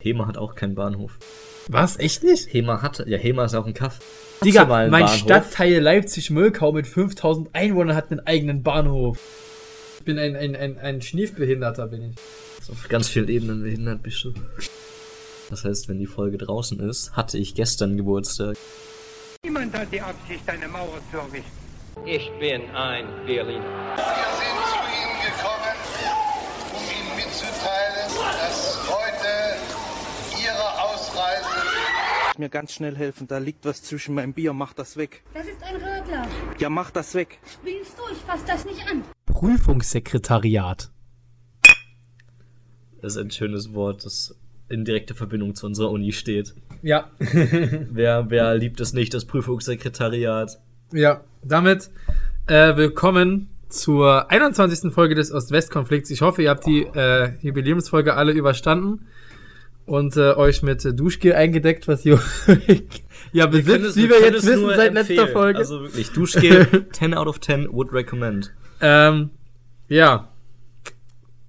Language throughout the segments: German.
Hema hat auch keinen Bahnhof. Was? Echt nicht? Hema hatte, ja, Hema ist auch ein Kaff. Digga, mein Bahnhof? Stadtteil Leipzig-Möllkau mit 5000 Einwohnern hat einen eigenen Bahnhof. Ich bin ein, ein, ein, ein Schniefbehinderter, bin ich. Auf ganz vielen Ebenen behindert bist du. Das heißt, wenn die Folge draußen ist, hatte ich gestern Geburtstag. Niemand hat die Absicht, eine Mauer zu errichten. Ich bin ein Berliner. Mir ganz schnell helfen. Da liegt was zwischen meinem Bier. Mach das weg. Das ist ein Radler. Ja, mach das weg. Spielst du? Ich fass das nicht an. Prüfungssekretariat. Das ist ein schönes Wort, das in direkter Verbindung zu unserer Uni steht. Ja. Wer, wer liebt es nicht, das Prüfungssekretariat? Ja, damit äh, willkommen zur 21. Folge des Ost-West-Konflikts. Ich hoffe, ihr habt die äh, Jubiläumsfolge alle überstanden und äh, euch mit äh, Duschgel eingedeckt, was ihr ja besitzt, es- wie wir jetzt wissen seit letzter empfehlen. Folge. Also wirklich, Duschgel 10 out of 10 would recommend. Ähm, ja.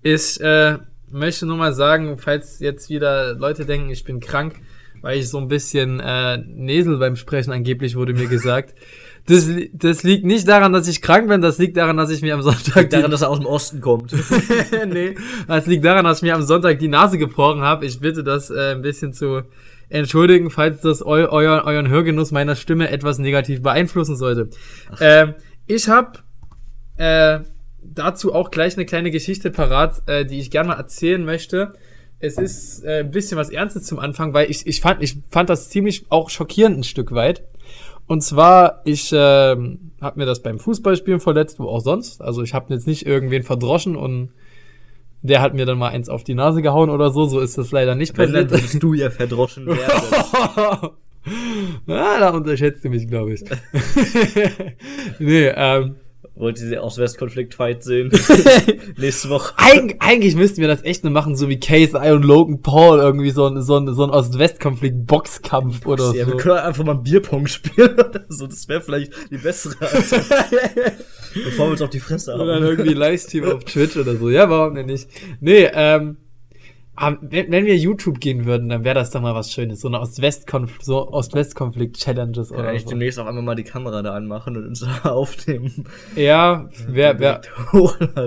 Ich äh, möchte nur mal sagen, falls jetzt wieder Leute denken, ich bin krank, weil ich so ein bisschen äh, Nesel beim Sprechen angeblich wurde mir gesagt. Das, das liegt nicht daran, dass ich krank bin, das liegt daran, dass ich mir am Sonntag die- Daran, dass er aus dem Osten kommt. nee, das liegt daran, dass ich mir am Sonntag die Nase gebrochen habe. Ich bitte das äh, ein bisschen zu entschuldigen, falls das eu euer, euren Hörgenuss meiner Stimme etwas negativ beeinflussen sollte. Ähm, ich habe äh, dazu auch gleich eine kleine Geschichte parat, äh, die ich gerne mal erzählen möchte. Es ist äh, ein bisschen was Ernstes zum Anfang, weil ich, ich, fand, ich fand das ziemlich auch schockierend ein Stück weit. Und zwar, ich ähm, habe mir das beim Fußballspielen verletzt, wo auch sonst. Also ich habe jetzt nicht irgendwen verdroschen und der hat mir dann mal eins auf die Nase gehauen oder so. So ist das leider nicht Wenn, dann passiert. würdest du ja verdroschen werden. ah, da unterschätzt du mich, glaube ich. nee, ähm, Wollt ihr den Ost-West-Konflikt-Fight sehen? Nächste Woche. Eig eigentlich müssten wir das echt nur machen, so wie Case I und Logan Paul, irgendwie so ein, so ein, so ein Ost-West-Konflikt-Boxkampf oder Ja, wir so. können einfach mal einen Bierpong spielen oder so. Das wäre vielleicht die bessere. Bevor wir uns auf die Fresse Oder dann haben. irgendwie Livestream auf Twitch oder so. Ja, warum denn nicht? Nee, ähm, aber wenn, wenn wir YouTube gehen würden, dann wäre das doch mal was Schönes. So eine Ost-West-Konflikt, so Ost-West-Konflikt-Challenges Kann oder ich so. demnächst auch einmal mal die Kamera da anmachen und uns da aufnehmen. Ja, wer, wer,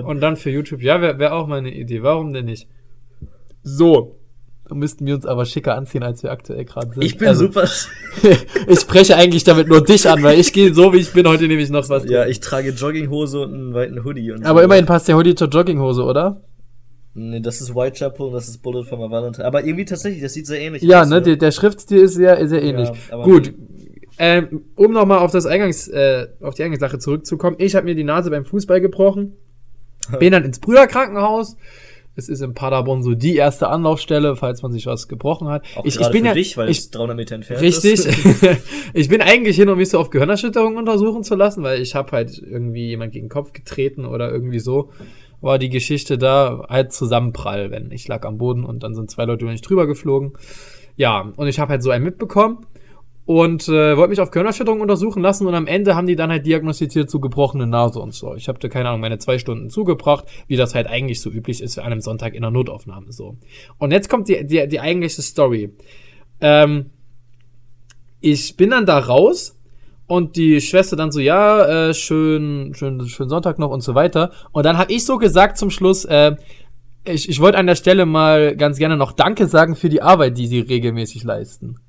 und dann für YouTube. Ja, wäre wär auch mal eine Idee. Warum denn nicht? So. Müssten wir uns aber schicker anziehen, als wir aktuell gerade sind. Ich bin Also, super. ich spreche eigentlich damit nur dich an, weil ich gehe so, wie ich bin, heute nämlich noch was. Ja, ich trage Jogginghose und einen weiten Hoodie. Und Aber so. immerhin passt der Hoodie zur Jogginghose, oder? Nee, das ist Whitechapel und das ist Bullet for my Valentine. Aber irgendwie tatsächlich, das sieht sehr ähnlich Ja, aus. ne, der, der Schriftstil ist sehr, sehr ähnlich. aber- Gut. Ähm, um nochmal auf das Eingangs, äh, auf die Eingangssache zurückzukommen. Ich habe mir die Nase beim Fußball gebrochen. Bin dann ins Brüderkrankenhaus. Es ist in Paderborn so die erste Anlaufstelle, falls man sich was gebrochen hat. Auch ich, ich bin für ja, dich, weil ich, es 300 Meter entfernt Richtig. ich bin eigentlich hin, um mich so auf Gehirnerschütterung untersuchen zu lassen, weil ich habe halt irgendwie jemand gegen den Kopf getreten oder irgendwie so. War die Geschichte da halt Zusammenprall, wenn ich lag am Boden und dann sind zwei Leute über mich drüber geflogen. Ja, und ich habe halt so einen mitbekommen und äh, wollte mich auf Gehirnerschütterung untersuchen lassen und am Ende haben die dann halt diagnostiziert zu gebrochene Nase und so. Ich habe da keine Ahnung meine zwei Stunden zugebracht, wie das halt eigentlich so üblich ist für einen Sonntag in der Notaufnahme so. Und jetzt kommt die die, die eigentliche Story. Ähm, ich bin dann da raus und die Schwester dann so, ja, äh, schön, schön, schön Sonntag noch und so weiter. Und dann habe ich so gesagt zum Schluss, äh, ich, ich wollte an der Stelle mal ganz gerne noch Danke sagen für die Arbeit, die sie regelmäßig leisten.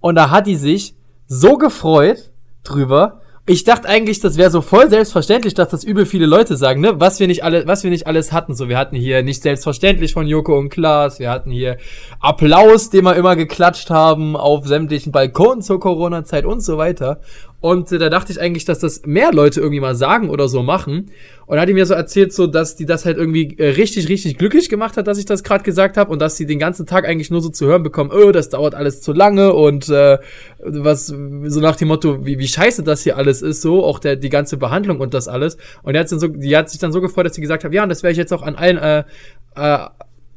Und da hat die sich so gefreut drüber. Ich dachte eigentlich, das wäre so voll selbstverständlich, dass das übel viele Leute sagen, ne? Was wir nicht alle, was wir nicht alles hatten. So, wir hatten hier nicht selbstverständlich von Joko und Klaas, wir hatten hier Applaus, den wir immer geklatscht haben auf sämtlichen Balkonen zur Corona-Zeit und so weiter. Und äh, da dachte ich eigentlich, dass das mehr Leute irgendwie mal sagen oder so machen. Und dann hat die mir so erzählt, so dass die das halt irgendwie äh, richtig, richtig glücklich gemacht hat, dass ich das gerade gesagt habe und dass sie den ganzen Tag eigentlich nur so zu hören bekommen, oh, das dauert alles zu lange und äh, was so nach dem Motto, wie, wie scheiße das hier alles ist, so auch der die ganze Behandlung und das alles. Und die hat, so, die hat sich dann so gefreut, dass sie gesagt hat, ja, und das werde ich jetzt auch an allen äh, äh,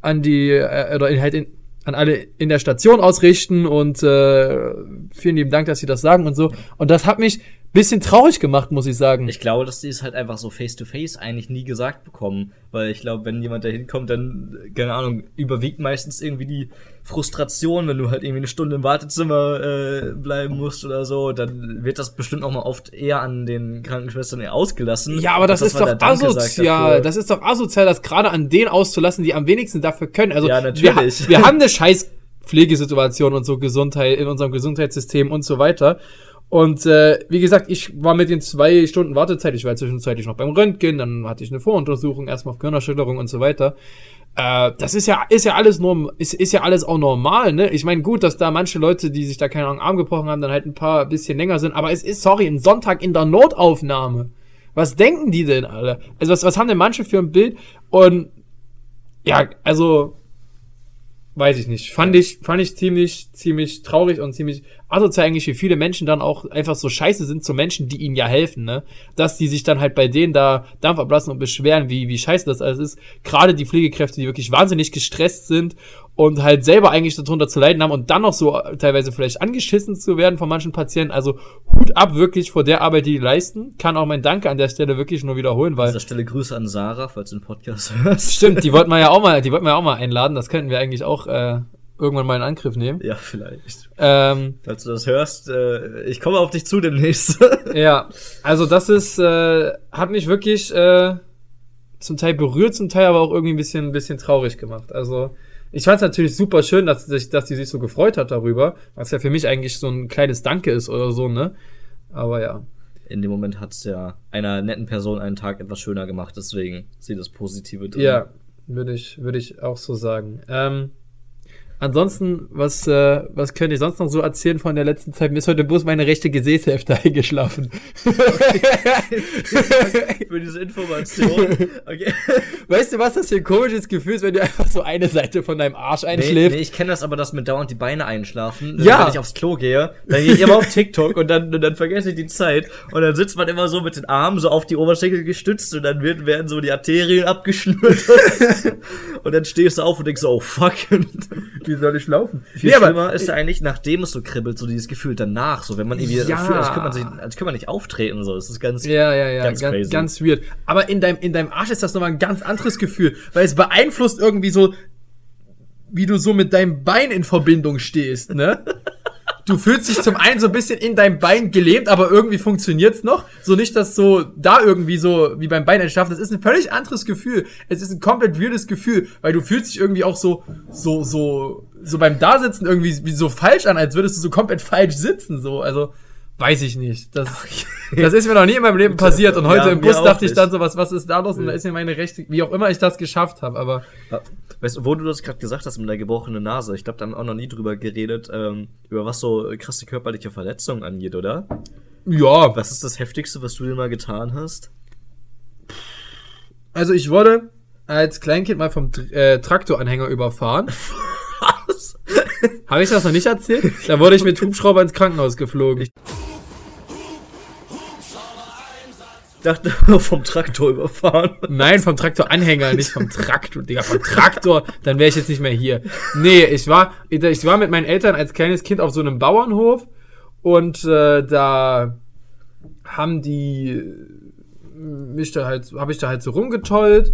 an die äh, oder in, halt in, an alle in der Station ausrichten und äh, vielen lieben Dank, dass Sie das sagen und so. Und das hat mich bisschen traurig gemacht, muss ich sagen. Ich glaube, dass die es halt einfach so face-to-face eigentlich nie gesagt bekommen. Weil ich glaube, wenn jemand da hinkommt, dann, keine Ahnung, überwiegt meistens irgendwie die Frustration, wenn du halt irgendwie eine Stunde im Wartezimmer äh, bleiben musst oder so, dann wird das bestimmt auch mal oft eher an den Krankenschwestern eher ausgelassen. Ja, aber das ist doch asozial. Das ist doch asozial, das gerade an denen auszulassen, die am wenigsten dafür können. Also Ja, natürlich. Wir, wir haben eine scheiß Pflegesituation und so Gesundheit in unserem Gesundheitssystem und so weiter. Und äh, wie gesagt, ich war mit den zwei Stunden Wartezeit, ich war zwischenzeitlich noch beim Röntgen, dann hatte ich eine Voruntersuchung, erstmal auf Gehirnerschütterung und so weiter. Äh, das ist ja, ist ja alles norm, ist, ist ja alles auch normal, ne? Ich meine, gut, dass da manche Leute, die sich da keine Ahnung, Arm gebrochen haben, dann halt ein paar bisschen länger sind, aber es ist, sorry, ein Sonntag in der Notaufnahme. Was denken die denn alle? Also, was, was haben denn manche für ein Bild? Und ja, also weiß ich nicht. Fand ich, fand ich ziemlich, ziemlich traurig und ziemlich asozial eigentlich, wie viele Menschen dann auch einfach so scheiße sind zu Menschen, die ihnen ja helfen, ne? Dass die sich dann halt bei denen da Dampf ablassen und beschweren, wie, wie scheiße das alles ist. Gerade die Pflegekräfte, die wirklich wahnsinnig gestresst sind und halt selber eigentlich darunter zu leiden haben und dann noch so teilweise vielleicht angeschissen zu werden von manchen Patienten. Also Hut ab wirklich vor der Arbeit, die die leisten. Kann auch mein Danke an der Stelle wirklich nur wiederholen, weil An dieser Stelle Grüße an Sarah, falls du den Podcast hörst. Stimmt, die wollten wir ja auch mal, die wollten wir auch mal einladen. Das könnten wir eigentlich auch äh, irgendwann mal in Angriff nehmen. Ja, vielleicht. Ähm, Falls du das hörst, äh, ich komme auf dich zu demnächst. ja, also das ist, äh, hat mich wirklich äh, zum Teil berührt, zum Teil aber auch irgendwie ein bisschen, ein bisschen traurig gemacht. Also ich fand es natürlich super schön, dass, sich, dass die sich so gefreut hat darüber, was ja für mich eigentlich so ein kleines Danke ist oder so, ne? Aber ja. In dem Moment hat's ja einer netten Person einen Tag etwas schöner gemacht, deswegen sieh das Positive drin. Ja, würde ich, würde ich auch so sagen. Ähm, ansonsten, was, äh, was könnte ich sonst noch so erzählen von der letzten Zeit? Mir ist heute bloß meine rechte Gesäßhälfte eingeschlafen. Für diese Information. Okay. weißt du, was das für ein komisches Gefühl ist, wenn du einfach so eine Seite von deinem Arsch Nee, einschläfst? nee, ich kenne das aber, dass mir dauernd die Beine einschlafen. Ja. Wenn ich aufs Klo gehe, dann gehe ich immer auf TikTok und dann, und dann vergesse ich die Zeit. Und dann sitzt man immer so mit den Armen so auf die Oberschenkel gestützt und dann werden, werden so die Arterien abgeschnürt. und dann stehst du auf und denkst so, oh fuck. Wie soll ich laufen? Viel schlimmer ist ja eigentlich, nachdem es so kribbelt, so dieses Gefühl danach, so wenn man irgendwie Ja. fühlt, als könnte man sich, als könnte man nicht auftreten, so. Das ist ganz, Ja, ja, ja, Ganz ganz, crazy. ganz weird. Aber in deinem, in deinem Arsch ist das nochmal ein ganz anderes Gefühl, weil es beeinflusst irgendwie so, wie du so mit deinem Bein in Verbindung stehst, ne? Du fühlst dich zum einen so ein bisschen in deinem Bein gelähmt, aber irgendwie funktioniert's noch. So nicht, dass so da irgendwie so wie beim Bein entschlafen. Das ist ein völlig anderes Gefühl. Es ist ein komplett weirdes Gefühl, weil du fühlst dich irgendwie auch so, so, so, so beim Dasitzen irgendwie wie so falsch an, als würdest du so komplett falsch sitzen, so. Also, weiß ich nicht. Das, das ist mir noch nie in meinem Leben passiert. Und heute Ja, im Bus dachte ich dann so, was, was ist da los? Und da ist mir meine rechte, wie auch immer ich das geschafft habe, aber Weißt du, wo du das gerade gesagt hast mit der gebrochenen Nase, ich glaube, da haben wir auch noch nie drüber geredet, ähm, über was so krasse körperliche Verletzungen angeht, oder? ja, Was ist das Heftigste, was du dir mal getan hast? Also ich wurde als Kleinkind mal vom äh, Traktoranhänger überfahren. Was? Habe ich das noch nicht erzählt? Da wurde ich mit Hubschrauber ins Krankenhaus geflogen. Ich dachte, vom Traktor überfahren. Nein, vom Traktoranhänger, nicht vom Traktor. Digga, vom Traktor, dann wäre ich jetzt nicht mehr hier. Nee, ich war, ich war mit meinen Eltern als kleines Kind auf so einem Bauernhof und äh, da haben die mich da halt, habe ich da halt so rumgetollt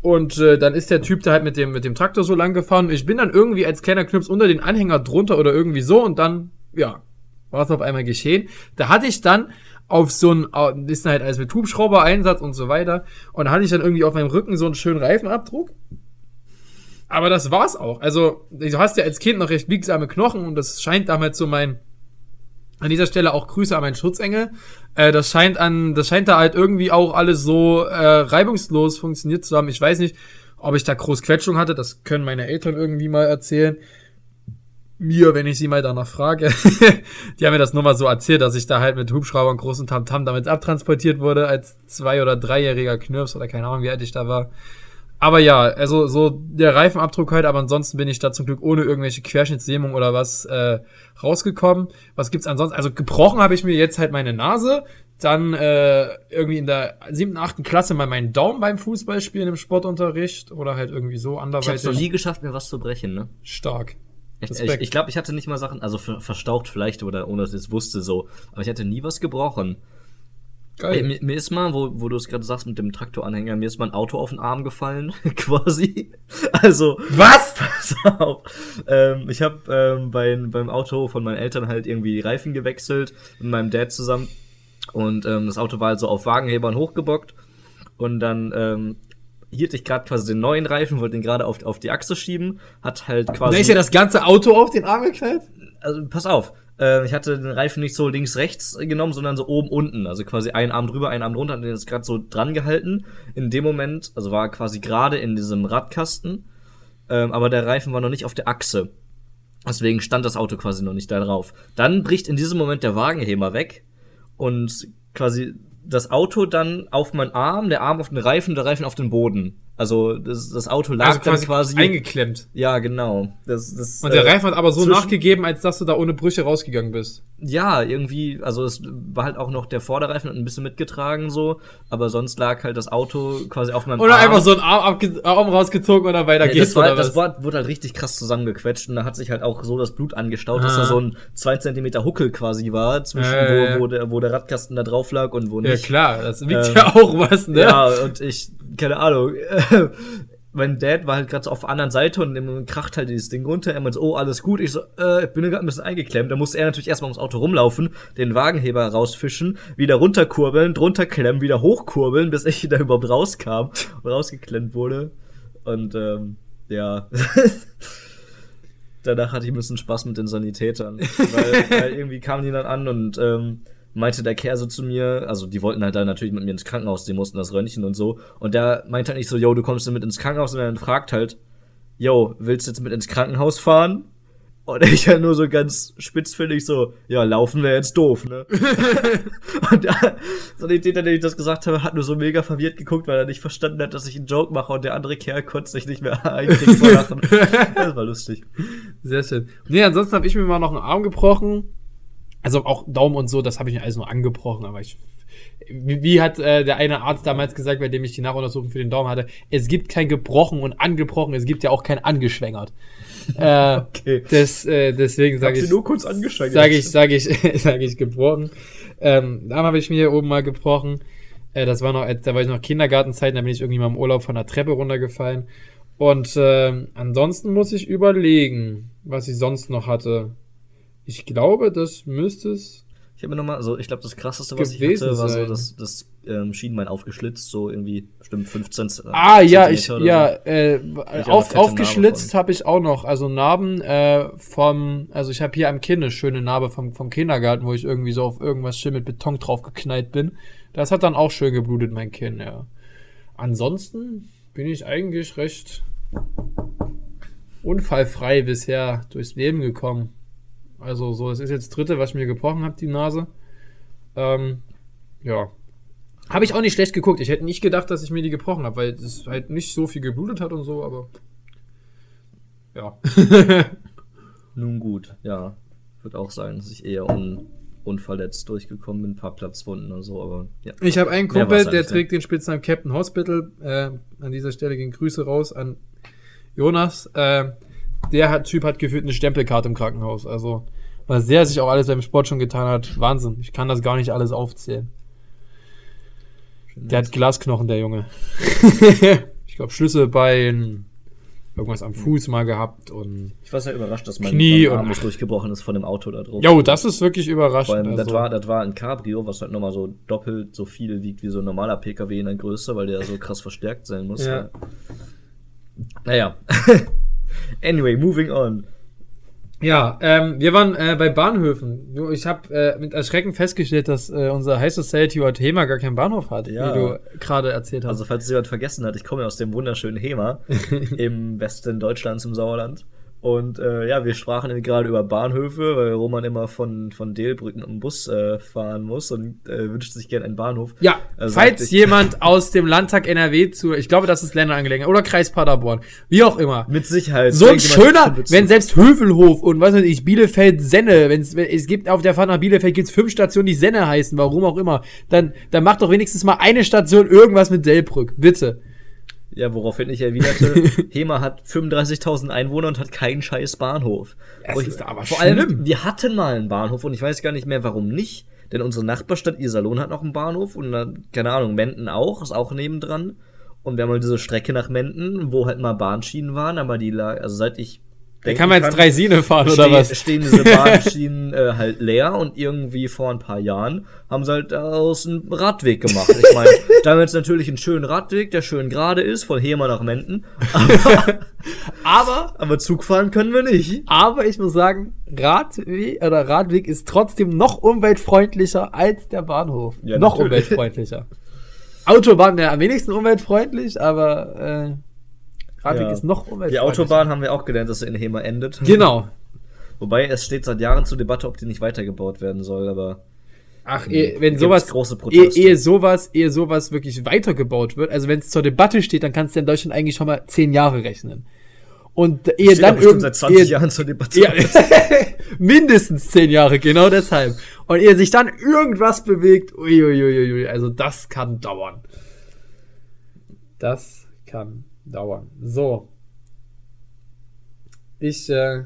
und äh, dann ist der Typ da halt mit dem, mit dem Traktor so lang gefahren ich bin dann irgendwie als kleiner Knips unter den Anhänger drunter oder irgendwie so und dann, ja, war es auf einmal geschehen. Da hatte ich dann auf so ein, ist halt alles mit Hubschrauber-Einsatz und so weiter und da hatte ich dann irgendwie auf meinem Rücken so einen schönen Reifenabdruck. Aber das war's auch. Also, du hast ja als Kind noch recht biegsame Knochen und das scheint damals so mein, an dieser Stelle auch Grüße an meinen Schutzengel. Äh, das scheint an, das scheint da halt irgendwie auch alles so äh, reibungslos funktioniert zu haben. Ich weiß nicht, ob ich da groß Quetschung hatte. Das können meine Eltern irgendwie mal erzählen. Mir, wenn ich sie mal danach frage. die haben mir das nur mal so erzählt, dass ich da halt mit Hubschrauber und großen Tamtam damit abtransportiert wurde als zwei- oder dreijähriger Knirps oder keine Ahnung, wie alt ich da war. Aber ja, also so der Reifenabdruck halt, aber ansonsten bin ich da zum Glück ohne irgendwelche Querschnittslähmung oder was äh, rausgekommen. Was gibt's ansonsten? Also gebrochen habe ich mir jetzt halt meine Nase, dann äh, irgendwie in der siebten, achten Klasse mal meinen Daumen beim Fußballspielen im Sportunterricht oder halt irgendwie so Ich hab's noch nie anderweitig geschafft, mir was zu brechen, ne? stark. Ich, ich, ich glaube, ich hatte nicht mal Sachen, also ver verstaucht vielleicht oder ohne dass ich es wusste so, aber ich hatte nie was gebrochen. Ey, mir, mir ist mal, wo, wo du es gerade sagst mit dem Traktoranhänger, mir ist mal ein Auto auf den Arm gefallen, quasi. Also. Was? Pass auf. Ähm, ich habe ähm, beim, beim Auto von meinen Eltern halt irgendwie Reifen gewechselt mit meinem Dad zusammen. Und ähm, das Auto war halt so auf Wagenhebern hochgebockt. Und dann ähm, hielt ich gerade quasi den neuen Reifen, wollte den gerade auf, auf die Achse schieben, hat halt quasi. Da ist ja das ganze Auto auf den Arm geknallt? also pass auf. Äh, ich hatte den Reifen nicht so links rechts genommen, sondern so oben unten, also quasi einen Arm drüber, einen Arm drunter, hat den jetzt gerade so dran gehalten. In dem Moment, also war er quasi gerade in diesem Radkasten, ähm, aber der Reifen war noch nicht auf der Achse. Deswegen stand das Auto quasi noch nicht da drauf. Dann bricht in diesem Moment der Wagenheber weg und quasi das Auto dann auf meinen Arm, der Arm auf den Reifen, der Reifen auf den Boden. Also das, das Auto lag Also dann quasi, quasi eingeklemmt. ja, genau. Das, das, Und der äh, Reifen hat aber so zwischen- nachgegeben, als dass du da ohne Brüche rausgegangen bist. Ja, irgendwie, also es war halt auch noch der Vorderreifen hat ein bisschen mitgetragen so, aber sonst lag halt das Auto quasi auf meinem Oder Arm. einfach so ein Arm, Arm rausgezogen und dann weiter Ja, geht's das, war, oder das was? war, wurde halt richtig krass zusammengequetscht und da hat sich halt auch so das Blut angestaut, dass Ah. da so ein 2 Zentimeter Huckel quasi war, zwischen Ja, ja, ja. Wo, wo, der, wo der Radkasten da drauf lag und wo ja nicht. klar, das wiegt Ähm, ja auch was, ne? Ja, und ich, keine Ahnung, mein Dad war halt gerade so auf der anderen Seite und kracht halt dieses Ding runter. Er meinte, so, oh, alles gut. Ich so, äh, ich bin gerade ein bisschen eingeklemmt. Da musste er natürlich erstmal ums Auto rumlaufen, den Wagenheber rausfischen, wieder runterkurbeln, drunter klemmen, wieder hochkurbeln, bis ich da überhaupt rauskam und rausgeklemmt wurde. Und, ähm, ja. Danach hatte ich ein bisschen Spaß mit den Sanitätern. Weil, weil irgendwie kamen die dann an und ähm, meinte der Kerl so zu mir, also die wollten halt da natürlich mit mir ins Krankenhaus, die mussten das Röntgen und so. Und der meinte halt nicht so, yo, du kommst mit ins Krankenhaus, sondern fragt halt, yo, willst du jetzt mit ins Krankenhaus fahren? Und ich halt nur so ganz spitzfindig so, ja, laufen wäre jetzt doof, ne? und der Sanitäter, der ich das gesagt habe, hat nur so mega verwirrt geguckt, weil er nicht verstanden hat, dass ich einen Joke mache und der andere Kerl konnte sich nicht mehr einkriegen vor Lachen. Das war lustig. Sehr schön. Nee, ansonsten habe ich mir mal noch einen Arm gebrochen. Also auch Daumen und so, das habe ich mir alles nur angebrochen, aber ich. Wie, wie hat äh, der eine Arzt damals gesagt, bei dem ich die Nachuntersuchung für den Daumen hatte, es gibt kein gebrochen und angebrochen, es gibt ja auch kein angeschwängert. äh, Okay. des, äh, deswegen sage ich, kurz angeschränkt. sage ich, sage ich, sage ich gebrochen. Ähm, Arm habe ich mir hier oben mal gebrochen. Äh, das war noch, da war ich noch Kindergartenzeit, da bin ich irgendwie mal im Urlaub von der Treppe runtergefallen. Und ähm, ansonsten muss ich überlegen, was ich sonst noch hatte. Ich glaube, das müsste es. Ich habe mir nochmal, so, ich glaube, das krasseste, was ich hatte, war so sein. das, ähm, Schienbein aufgeschlitzt, so irgendwie bestimmt 15 äh, Ah, ja, ich, ja, äh, ich auf, aufgeschlitzt habe ich auch noch. Also Narben äh, vom, also ich habe hier am Kinn eine schöne Narbe vom, vom Kindergarten, wo ich irgendwie so auf irgendwas schön mit Beton drauf geknallt bin. Das hat dann auch schön geblutet, mein Kinn, ja. Ansonsten bin ich eigentlich recht unfallfrei bisher durchs Leben gekommen. Also so, es ist jetzt das dritte, was ich mir gebrochen habe, die Nase. Ähm, ja. Habe ich auch nicht schlecht geguckt. Ich hätte nicht gedacht, dass ich mir die gebrochen habe, weil es halt nicht so viel geblutet hat und so, aber. Ja. Nun gut, ja. Würde auch sagen, dass ich eher un, unverletzt durchgekommen bin, ein paar Platzwunden oder so, aber ja. Ich habe einen Kumpel, der trägt den Spitznamen Captain Hospital. Äh, an dieser Stelle gehen Grüße raus an Jonas. Äh, der hat, Typ hat gefühlt eine Stempelkarte im Krankenhaus. Also, was der sich auch alles beim Sport schon getan hat. Wahnsinn. Ich kann das gar nicht alles aufzählen. Der hat Glasknochen, der Junge. ich glaube, Schlüsselbein, irgendwas am Fuß mal gehabt und. Ich war sehr überrascht, dass mein, Knie Arm und- nicht durchgebrochen ist von dem Auto da drauf. Jo, das ist wirklich überraschend. allem, das, also. war, das war ein Cabrio, was halt nochmal so doppelt so viel wiegt wie so ein normaler PKW in der Größe, weil der so krass verstärkt sein muss. Ja. Naja. anyway, moving on. Ja, ähm, wir waren äh, bei Bahnhöfen. Ich habe äh, mit Erschrecken festgestellt, dass äh, unser High Society Ort Hema gar keinen Bahnhof hat, Ja. wie du gerade erzählt hast. Also, falls es jemand vergessen hat, ich komme ja aus dem wunderschönen Hema im Westen Deutschlands, im Sauerland. Und äh, ja, wir sprachen gerade über Bahnhöfe, weil Roman immer von, von Delbrücken im Bus äh, fahren muss und äh, wünscht sich gerne einen Bahnhof. ja, Also falls ich- jemand aus dem Landtag NRW zu, ich glaube, das ist Länderangelegenheit, oder Kreis Paderborn, wie auch immer. Mit Sicherheit. So ein schöner, wenn selbst Hövelhof und was weiß ich, Bielefeld Senne, wenn's, wenn es gibt auf der Fahrt nach Bielefeld gibt's fünf Stationen, die Senne heißen, warum auch immer, dann, dann macht doch wenigstens mal eine Station irgendwas mit Delbrück, bitte. Ja, woraufhin ich erwiderte, Hema hat 35.000 Einwohner und hat keinen scheiß Bahnhof. Wo ich- ist aber Vor schlimm. allem, wir hatten mal einen Bahnhof und ich weiß gar nicht mehr, warum nicht. Denn unsere Nachbarstadt Iserlohn hat noch einen Bahnhof und dann, keine Ahnung, Menden auch, ist auch nebendran. Und wir haben halt diese Strecke nach Menden, wo halt mal Bahnschienen waren, aber die lag, also seit ich. Da denken kann man jetzt kann, drei Sine fahren oder was? Stehen diese Bahnschienen äh, halt leer und irgendwie vor ein paar Jahren haben sie halt daraus einen Radweg gemacht. Ich meine, da haben wir jetzt natürlich einen schönen Radweg, der schön gerade ist, von Hema nach Menden. Aber, Aber, aber Zug fahren können wir nicht. aber ich muss sagen, Radweg oder Radweg ist trotzdem noch umweltfreundlicher als der Bahnhof. Ja, noch natürlich. umweltfreundlicher. Autobahn wäre am wenigsten umweltfreundlich, aber Radweg Ja. ist noch Die umweltfreundlicher. Autobahn haben wir auch gelernt, dass sie in Hema endet. Genau. Wobei es steht seit Jahren zur Debatte, ob die nicht weitergebaut werden soll, aber Ach, ehe, wenn sowas, große ehe, Proteste. ehe sowas, ehe sowas wirklich weitergebaut wird, also wenn es zur Debatte steht, dann kannst du in Deutschland eigentlich schon mal zehn Jahre rechnen. Und ehe steht dann irgend- seit 20 ehe, Jahren zur Debatte. Ja, mindestens zehn Jahre, genau deshalb. Und ehe sich dann irgendwas bewegt, uiuiuiui, also das kann dauern. Das kann dauern. So. Ich, äh,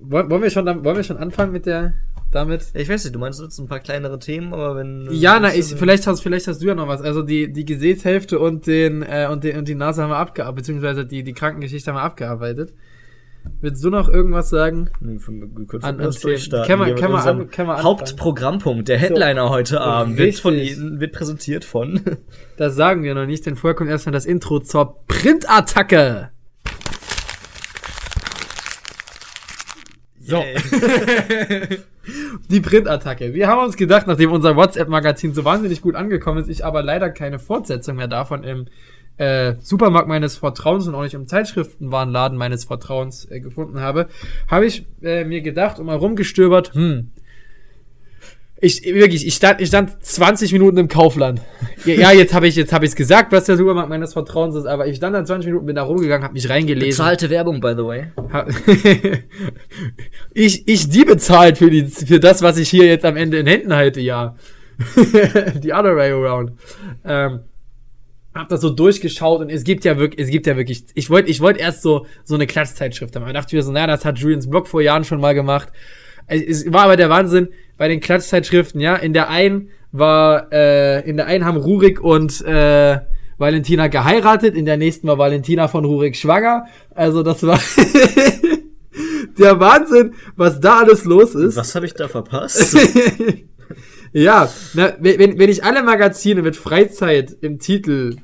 wollen wir schon, wollen wir schon anfangen mit der, damit? Ich weiß nicht, du meinst jetzt ein paar kleinere Themen, aber wenn. Ja, na, ich, vielleicht hast, vielleicht hast du ja noch was. Also die, die Gesäßhälfte und den, äh, und, den, und die Nase haben wir abgearbeitet, beziehungsweise die, die Krankengeschichte haben wir abgearbeitet. Willst du noch irgendwas sagen? Nee, für- wir können An- an durchstarten. Hauptprogrammpunkt, der Headliner heute Abend, wird, von wird präsentiert von. Das sagen wir noch nicht, denn vorher kommt erstmal das Intro zur Printattacke. So. Die Printattacke. Wir haben uns gedacht, nachdem unser WhatsApp-Magazin so wahnsinnig gut angekommen ist, ich aber leider keine Fortsetzung mehr davon im äh, Supermarkt meines Vertrauens und auch nicht im Zeitschriftenwarenladen meines Vertrauens äh, gefunden habe, habe ich äh, mir gedacht und mal rumgestöbert, hm, ich wirklich, ich stand, ich stand 20 Minuten im Kaufland. Ja, jetzt habe ich, jetzt habe ich es gesagt, was der Supermarkt meines Vertrauens ist, aber ich stand da 20 Minuten, bin da rumgegangen, habe mich reingelesen. Bezahlte Werbung, by the way. Ich, ich die bezahlt für die, für das, was ich hier jetzt am Ende in Händen halte, ja. die other way around. Ähm, hab das so durchgeschaut und es gibt ja wirklich, es gibt ja wirklich, ich wollte, ich wollte erst so, so eine Klatschzeitschrift haben. Ich dachte mir so, na, das hat Julians Blog vor Jahren schon mal gemacht. Es es war aber der Wahnsinn bei den Klatschzeitschriften, ja. In der einen war, äh, in der einen haben Rurik und, äh, Valentina geheiratet, in der nächsten war Valentina von Rurik schwanger. Also das war der Wahnsinn, was da alles los ist. Was habe ich da verpasst? ja, na, wenn, wenn ich alle Magazine mit Freizeit im Titel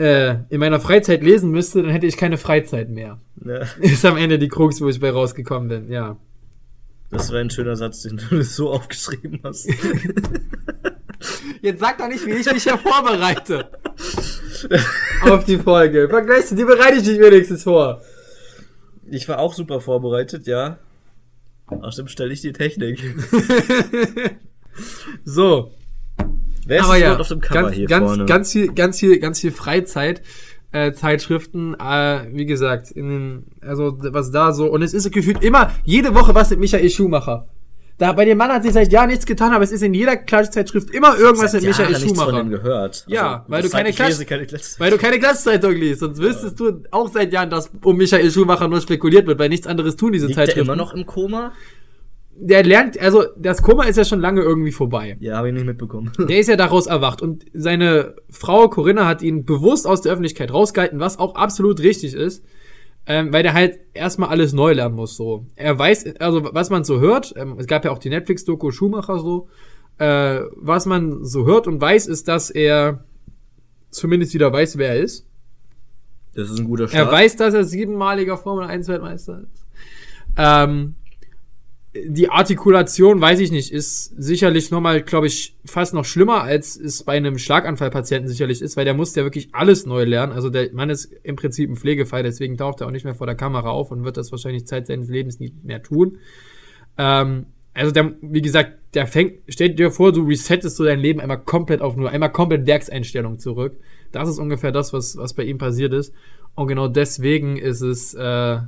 äh, in meiner Freizeit lesen müsste, dann hätte ich keine Freizeit mehr. ja, Ist am Ende die Krux, wo ich bei rausgekommen bin, ja. das war ein schöner Satz, den du so aufgeschrieben hast. Jetzt sag doch nicht, wie ich mich hier vorbereite. Auf die Folge. Vergleichst du, die bereite ich dich wenigstens vor. Ich war auch super vorbereitet, ja. Außerdem stelle ich die Technik. So, Wer ist aber ja, auf dem Cover ganz, hier ganz, vorne? ganz viel, ganz viel, ganz viel Freizeit. Äh, Zeitschriften, äh, wie gesagt, in den, also was da so, und es ist gefühlt immer, jede Woche was mit Michael Schumacher. Da, bei dem Mann hat sich seit Jahren nichts getan, aber es ist in jeder Klatschzeitschrift immer irgendwas mit Michael nichts von Schumacher. dem gehört. Ja, weil das du keine Klatsch- keine Klatsch- Weil du keine Klatschzeitung liest, sonst wüsstest du auch seit Jahren, dass um Michael Schumacher nur spekuliert wird, weil nichts anderes tun diese Liegt Zeitschriften. immer noch im Koma? Der lernt, also das Koma ist ja schon lange irgendwie vorbei. Ja, habe ich nicht mitbekommen. Der ist ja daraus erwacht und seine Frau Corinna hat ihn bewusst aus der Öffentlichkeit rausgehalten, was auch absolut richtig ist, ähm, weil der halt erstmal alles neu lernen muss. So, er weiß, also was man so hört, ähm, es gab ja auch die Netflix-Doku Schumacher so, äh, was man so hört und weiß, ist, dass er zumindest wieder weiß, wer er ist. Das ist ein guter Start. Er weiß, dass er siebenmaliger Formel 1 Weltmeister ist. Ähm, die Artikulation, weiß ich nicht, ist sicherlich nochmal, glaube ich, fast noch schlimmer, als es bei einem Schlaganfallpatienten sicherlich ist, weil der muss ja wirklich alles neu lernen. Also der Mann ist im Prinzip ein Pflegefall, deswegen taucht er auch nicht mehr vor der Kamera auf und wird das wahrscheinlich Zeit seines Lebens nie mehr tun. Ähm, also der, wie gesagt, der fängt, stell dir vor, du resettest so dein Leben einmal komplett auf nur, einmal komplett Werkseinstellung zurück. Das ist ungefähr das, was, was bei ihm passiert ist. Und genau deswegen ist es, äh,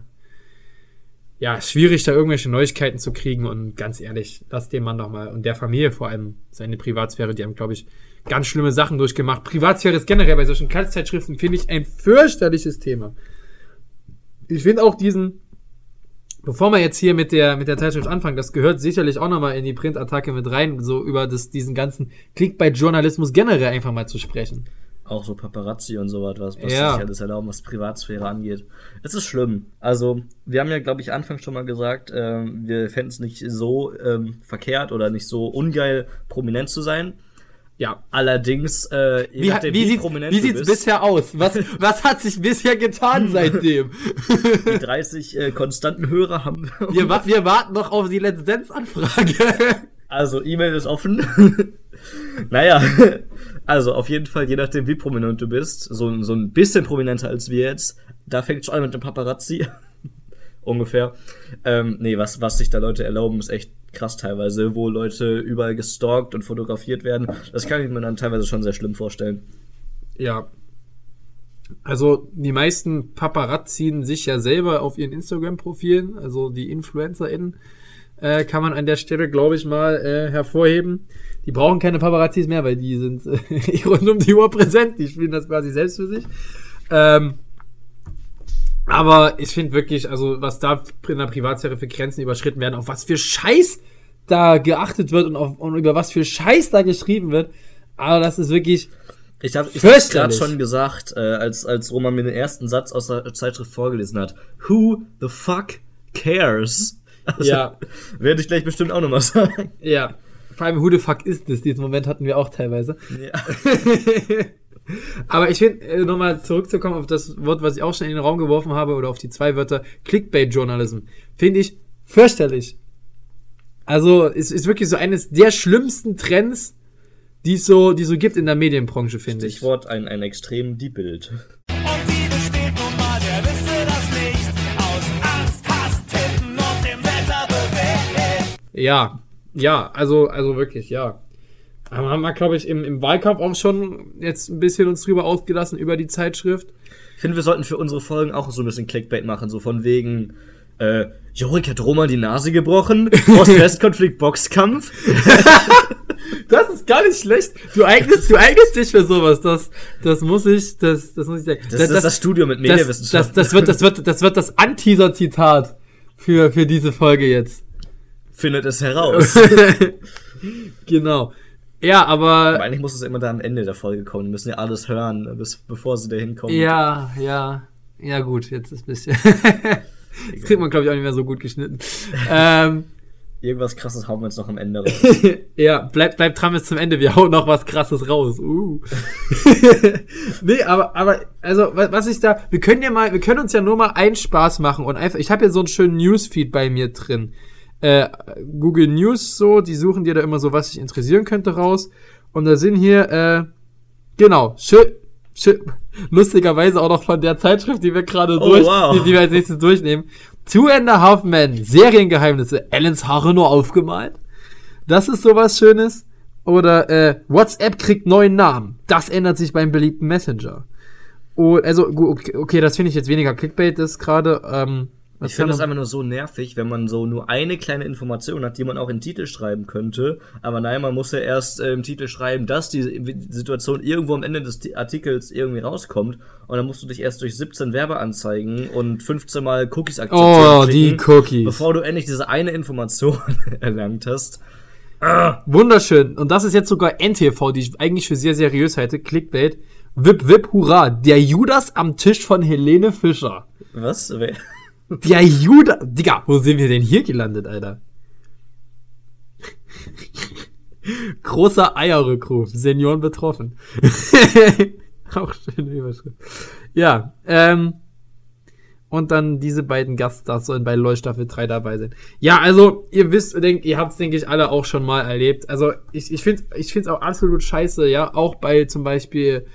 ja, schwierig, da irgendwelche Neuigkeiten zu kriegen. Und ganz ehrlich, lass dem Mann doch mal und der Familie vor allem seine Privatsphäre, die einem, glaube ich, ganz schlimme Sachen durchgemacht. Privatsphäre ist generell bei solchen Kaltzeitschriften, finde ich, ein fürchterliches Thema. Ich finde auch diesen, bevor wir jetzt hier mit der, mit der Zeitschrift anfangen, das gehört sicherlich auch nochmal in die Printattacke mit rein, so über das, diesen ganzen Clickbait-Journalismus generell einfach mal zu sprechen. Auch so Paparazzi und sowas, was, was Ja. sich alles erlauben, was Privatsphäre angeht. Es ist schlimm. Also, wir haben ja, glaube ich, anfangs schon mal gesagt, ähm, wir fänden es nicht so ähm, verkehrt oder nicht so ungeil, prominent zu sein. Ja. Allerdings, äh, Wie, nachdem, wie, sieht's, wie sieht's bist, bisher aus? Was, was hat sich bisher getan seitdem? die 30 äh, konstanten Hörer haben Wir, wir warten noch auf die Lizenzanfrage. Also, E-Mail ist offen. naja, also auf jeden Fall, je nachdem, wie prominent du bist, so, so ein bisschen prominenter als wir jetzt, da fängt schon an mit dem Paparazzi. Ungefähr. Ähm, nee, was, was sich da Leute erlauben, ist echt krass teilweise, wo Leute überall gestalkt und fotografiert werden. Das kann ich mir dann teilweise schon sehr schlimm vorstellen. Ja. Also die meisten Paparazzien sich ja selber auf ihren Instagram-Profilen, also die InfluencerInnen, äh, kann man an der Stelle, glaube ich, mal äh, hervorheben. Die brauchen keine Paparazzis mehr, weil die sind äh, rund um die Uhr präsent. Die spielen das quasi selbst für sich. Ähm, aber ich finde wirklich, also was da in der Privatsphäre für Grenzen überschritten werden, auf was für Scheiß da geachtet wird und, auf, und über was für Scheiß da geschrieben wird. Aber das ist wirklich, Ich habe ich hab's gerade schon gesagt, äh, als, als Roman mir den ersten Satz aus der Zeitschrift vorgelesen hat. Who the fuck cares? Also, Ja. Werde ich gleich bestimmt auch nochmal sagen. Ja. Allem, who the fuck ist das? Diesen Moment hatten wir auch teilweise. Ja. Aber ich finde, äh, nochmal zurückzukommen auf das Wort, was ich auch schon in den Raum geworfen habe, oder auf die zwei Wörter, Clickbait-Journalism, finde ich fürchterlich. Also, es ist wirklich so eines der schlimmsten Trends, die es so, die es so gibt in der Medienbranche, finde ich. Stichwort ein, ein extrem Deep-Bild. Und die besteht nun mal, der wüsste das nicht. Aus Angst, Hass, Titten und dem Wetter bewegt. Ja, ja, also, also wirklich, ja. Aber haben wir, glaube ich, im, im Wahlkampf auch schon jetzt ein bisschen uns drüber ausgelassen über die Zeitschrift. Ich finde, wir sollten für unsere Folgen auch so ein bisschen Clickbait machen, so von wegen, äh, Jorik hat Roman die Nase gebrochen, Ost-West-Konflikt Boxkampf. Das ist gar nicht schlecht. Du eignest, du eignest dich für sowas. Das, das muss ich, das, das muss ich sagen. Das, ist das Studium mit das, das, Medienwissenschaften. das wird, das wird, das wird das Anteaser-Zitat für, für diese Folge jetzt. Findet es heraus. Genau. Ja, aber, Aber eigentlich muss es immer da am Ende der Folge kommen. Die müssen ja alles hören, bis, bevor sie da hinkommen. ja, ja, ja gut, jetzt ist ein bisschen. das kriegt man, glaube ich, auch nicht mehr so gut geschnitten. ähm, Irgendwas krasses hauen wir uns noch am Ende raus. Ja, bleib, bleib dran bis zum Ende. Wir hauen noch was krasses raus. Uh. nee, aber, aber, also, was, was ich da, wir können ja mal, wir können uns ja nur mal einen Spaß machen und einfach, ich habe hier so einen schönen Newsfeed bei mir drin. Äh, Google News so, die suchen dir da immer so, was dich interessieren könnte raus. Und da sind hier, äh, genau, schön, schön, lustigerweise auch noch von der Zeitschrift, die wir gerade Oh, durch, wow. die, die wir als nächstes durchnehmen. Two and a Half Men, Seriengeheimnisse, Ellens Haare nur aufgemalt. Das ist sowas Schönes. Oder äh, WhatsApp kriegt neuen Namen. Das ändert sich beim beliebten Messenger. Oh, also, okay, das finde ich jetzt weniger Clickbait, das gerade. Ähm, was Ich finde das einfach nur so nervig, wenn man so nur eine kleine Information hat, die man auch in den Titel schreiben könnte. Aber nein, man muss ja erst äh, im Titel schreiben, dass die Situation irgendwo am Ende des Ti- Artikels irgendwie rauskommt. Und dann musst du dich erst durch 17 Werbeanzeigen und 15 Mal Cookies akzeptieren. Oh, die klicken, Cookies. Bevor du endlich diese eine Information erlangt hast. Wunderschön. Und das ist jetzt sogar NTV, die ich eigentlich für sehr seriös halte. Clickbait. Wip, wip, hurra. Der Judas am Tisch von Helene Fischer. Was? Wer? Der Judas. Digga, wo sind wir denn hier gelandet, Alter? Großer Eierrückruf. Senioren betroffen. Auch schöne Überschrift. Ja, ähm. Und dann diese beiden Gaststars sollen bei LOL Staffel 3 dabei sein. Ja, also, ihr wisst, denkt, ihr habt es, denke ich, alle auch schon mal erlebt. Also, ich, ich finde es ich find's auch absolut scheiße, ja. Auch bei zum Beispiel,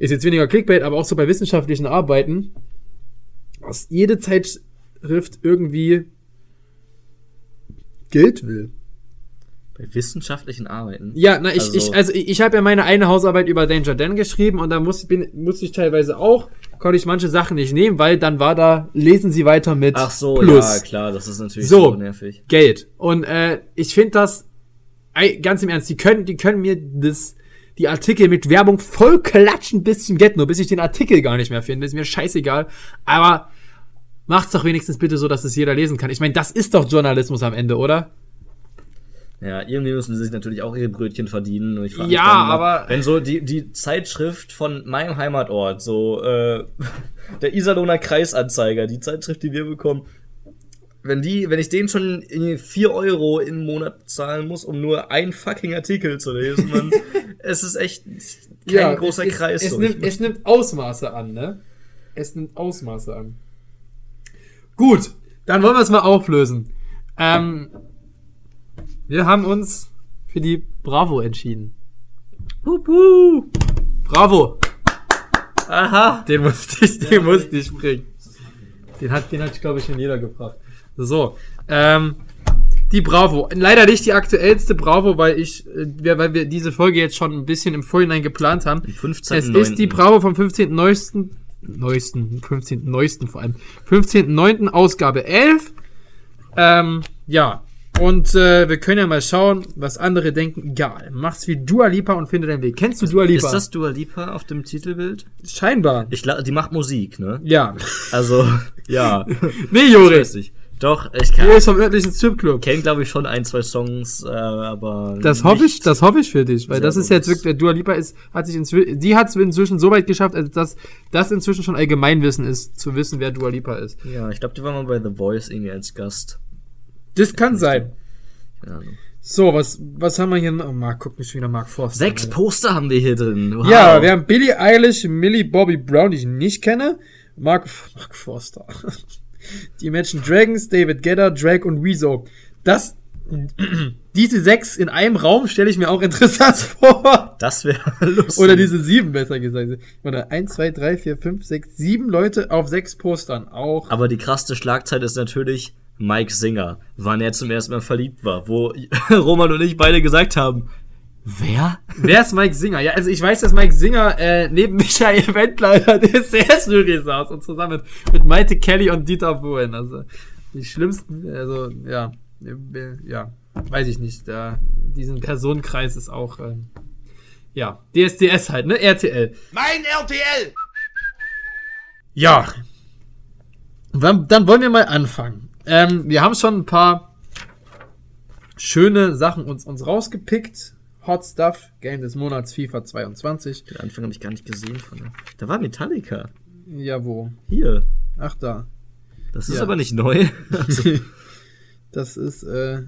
ist jetzt weniger Clickbait, aber auch so bei wissenschaftlichen Arbeiten, dass jede Zeitschrift irgendwie Geld will. Bei wissenschaftlichen Arbeiten? Ja, na, ich, Also- ich, also ich, ich habe ja meine eine Hausarbeit über Danger Dan geschrieben und da muss, bin, musste ich teilweise auch, konnte ich manche Sachen nicht nehmen, weil dann war da, lesen Sie weiter mit Ach so, Plus. ja, klar, das ist natürlich So. so, nervig. Geld. Und äh, ich finde das, ganz im Ernst, die können, die können mir das, die Artikel mit Werbung voll klatschen bis zum Get nur, bis ich den Artikel gar nicht mehr finde. Ist mir scheißegal. Aber macht's doch wenigstens bitte so, dass es jeder lesen kann. Ich meine, das ist doch Journalismus am Ende, oder? Ja, irgendwie müssen sie sich natürlich auch ihre Brötchen verdienen. Und ich frag mich Ja, dann aber- Wenn so die, die Zeitschrift von meinem Heimatort, so äh, der Iserlohner Kreisanzeiger, die Zeitschrift, die wir bekommen, wenn die, wenn ich denen schon irgendwie 4 Euro im Monat bezahlen muss, um nur einen fucking Artikel zu lesen, man, es ist echt kein großer es, Kreis. Es, so. nimmt, es nimmt Ausmaße an, ne? Es nimmt Ausmaße an. Gut, dann wollen wir es mal auflösen. Ähm, wir haben uns für die Bravo entschieden. Hup. Bravo! Aha. Den musste ich, den musste ich bringen. Den hat, den hat, glaube ich, schon jeder gefragt. So, ähm, die Bravo. Leider nicht die aktuellste Bravo, weil ich, äh, wir- weil wir diese Folge jetzt schon ein bisschen im Vorhinein geplant haben. 15. Es ist die Bravo vom 15. neuesten, neuesten, 15. neuesten vor allem, 15.9. Ausgabe 11. Ähm, ja. Und äh, wir können ja mal schauen, was andere denken. Egal. Mach's wie Dua Lipa und finde deinen Weg. Kennst du Dua Lipa? Ist das Dua Lipa auf dem Titelbild? Scheinbar. Ich glaube, die macht Musik, ne? Ja. Also, ja. Nee, Joris. Doch, ich kann, Hier ist vom örtlichen Stripclub. kenne, glaube ich, schon ein, zwei Songs, äh, aber. Das hoffe ich, das hoffe ich für dich, weil das ist jetzt wirklich, Dua Lipa ist, hat sich inzwischen, die hat es inzwischen so weit geschafft, als dass das inzwischen schon Allgemeinwissen ist, zu wissen, wer Dua Lipa ist. Ja, ich glaube, die war mal bei The Voice irgendwie als Gast. Das kann sein. Keine Ahnung. So, was, was haben wir hier noch? Oh, Mark, guck mich wieder Mark Forster. Sechs an. Poster haben wir hier drin. Wow. Ja, wir haben Billie Eilish, Millie Bobby Brown, die ich nicht kenne. Mark, Mark Forster. Die Imagine Dragons, David Gedder, Drake und Weezo. Das, diese sechs in einem Raum stelle ich mir auch interessant vor. Das wäre lustig. Oder diese sieben, besser gesagt. Oder eins, zwei, drei, vier, fünf, sechs, sieben Leute auf sechs Postern. Auch. Aber die krasse Schlagzeile ist natürlich Mike Singer, wann er zum ersten Mal verliebt war, wo Roman und ich beide gesagt haben, wer? Wer ist Mike Singer? Ja, also ich weiß, dass Mike Singer äh, neben Michael Wendler der CS-Jury saß und zusammen mit, mit Maite Kelly und Dieter Bohlen. Also die schlimmsten, also ja, äh, ja, weiß ich nicht. Da, diesen Personenkreis ist auch, ähm, ja, DSDS halt, ne? RTL. Mein RTL! Ja. Dann, dann wollen wir mal anfangen. Ähm, wir haben schon ein paar schöne Sachen uns, uns rausgepickt. Hot Stuff, Game des Monats FIFA 22. Den Anfang habe ich gar nicht gesehen von der. Da war Metallica. Ja, wo? Hier. Ach, da. Das ist Ja. aber nicht neu. Also, Das ist, äh,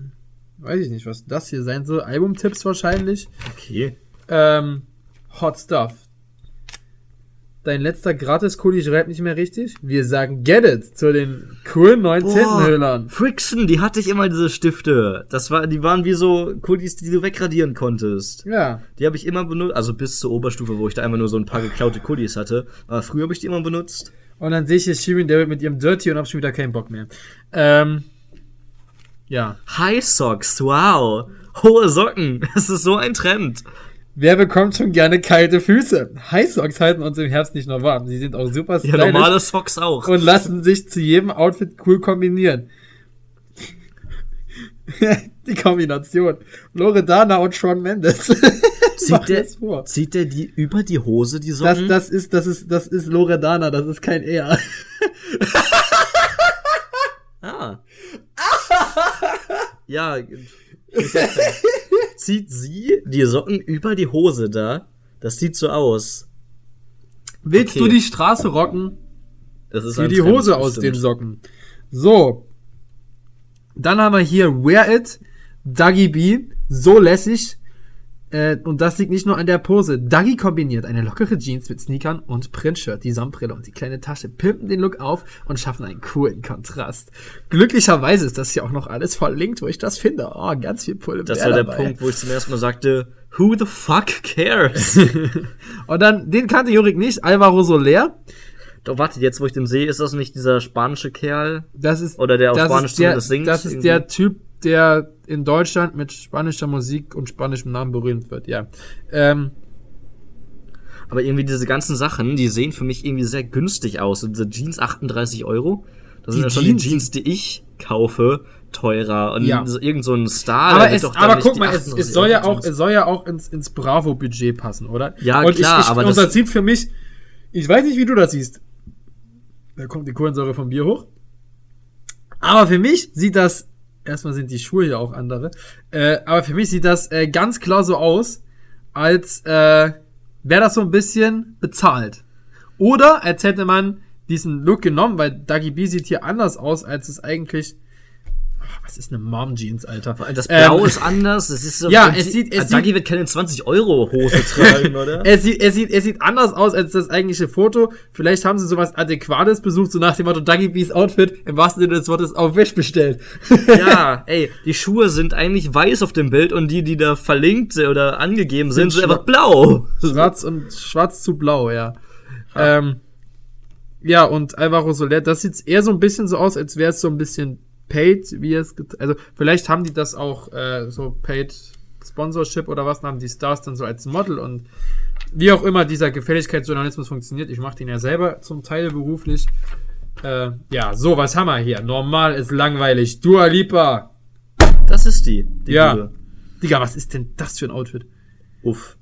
weiß ich nicht, was das hier sein soll. Albumtipps wahrscheinlich. okay. Ähm, Hot Stuff. Dein letzter Gratis-Kuli schreibt nicht mehr richtig. Wir sagen Get It zu den coolen neuen Tintenhöhlern. Friction, die hatte ich immer, diese Stifte. Das war, die waren wie so Kulis, die du wegradieren konntest. Ja. Die habe ich immer benutzt, also bis zur Oberstufe, wo ich da einmal nur so ein paar geklaute Kulis hatte. Aber früher habe ich die immer benutzt. Und dann sehe ich hier Shirin David mit ihrem Dirty und hab schon wieder keinen Bock mehr. Ähm, ja. High Socks, wow. Hohe Socken, das ist so ein Trend. Wer bekommt schon gerne kalte Füße? High Socks halten uns im Herbst nicht nur warm. Sie sind auch super Ja, stylisch normale Socks auch. und lassen sich zu jedem Outfit cool kombinieren. die Kombination. Loredana und Shawn Mendes. Zieht, der, das vor. zieht der die über die Hose, die Das, Socken? das ist, das ist, das ist Loredana, das ist kein Er. Ah. ja. Zieht sie die Socken über die Hose da? Das sieht so aus. Willst Okay. du die Straße rocken? Das ist Zieh die Hose aus bestimmt. den Socken. So. Dann haben wir hier Wear It, Dougie B, so lässig. Äh, und das liegt nicht nur an der Pose. Dougie kombiniert eine lockere Jeans mit Sneakern und Printshirt. Die Sonnenbrille und die kleine Tasche pimpen den Look auf und schaffen einen coolen Kontrast. Glücklicherweise ist das hier auch noch alles verlinkt, wo ich das finde. Oh, ganz viel Pulle. Das war der Punkt, wo ich zum ersten Mal sagte, who the fuck cares? Und dann, den kannte Jurik nicht, Alvaro Soler. Doch warte, jetzt wo ich den sehe, ist das nicht dieser spanische Kerl? Das ist, Oder der auf das Spanisch ist der, zumindest singt Das ist irgendwie. der Typ, der in Deutschland mit spanischer Musik und spanischem Namen berühmt wird, ja. Ähm, Aber irgendwie diese ganzen Sachen, die sehen für mich irgendwie sehr günstig aus. Und diese Jeans 38 Euro. Das sind ja schon Jeans- die Jeans, die ich kaufe, teurer. Und Ja. so irgend so ein Star. aber es, aber guck mal, es, 38 es soll ja auch, es soll ja auch ins, ins Bravo-Budget passen, oder? Ja, Und klar, ich, ich, aber das sieht für mich, ich weiß nicht, wie du das siehst. Da kommt die Kohlensäure vom Bier hoch. Aber für mich sieht das, erstmal sind die Schuhe ja auch andere, äh, aber für mich sieht das äh, ganz klar so aus, als äh, wäre das so ein bisschen bezahlt. Oder als hätte man diesen Look genommen, weil Dagi B sieht hier anders aus, als es eigentlich. Was ist eine Mom Jeans, Alter? Das Blau Ähm, ist anders. Es ist so, Ja, es sieht- es Dagi sieht- wird keine 20 Euro Hose tragen, oder? Es sieht, es, sieht, es sieht anders aus als das eigentliche Foto. Vielleicht haben sie sowas Adäquates besucht, so nach dem Motto Dagi B's Outfit im wahrsten Sinne des Wortes auf Wish bestellt. ja, ey, die Schuhe sind eigentlich weiß auf dem Bild und die, die da verlinkt oder angegeben sind, sind schwa- einfach blau. Schwarz und schwarz zu blau, ja. Ähm, ja, und Alvaro Soler, das sieht eher so ein bisschen so aus, als wäre es so ein bisschen paid, wie es, also vielleicht haben die das auch äh, so paid Sponsorship oder was, haben die Stars dann so als Model und wie auch immer dieser Gefälligkeitsjournalismus funktioniert, ich mache den ja selber zum Teil beruflich. Äh, ja, so, was haben wir hier? Normal ist langweilig. Dua Lipa. Das ist die. die Ja. Gute. Digga, was ist denn das für ein Outfit? Uff.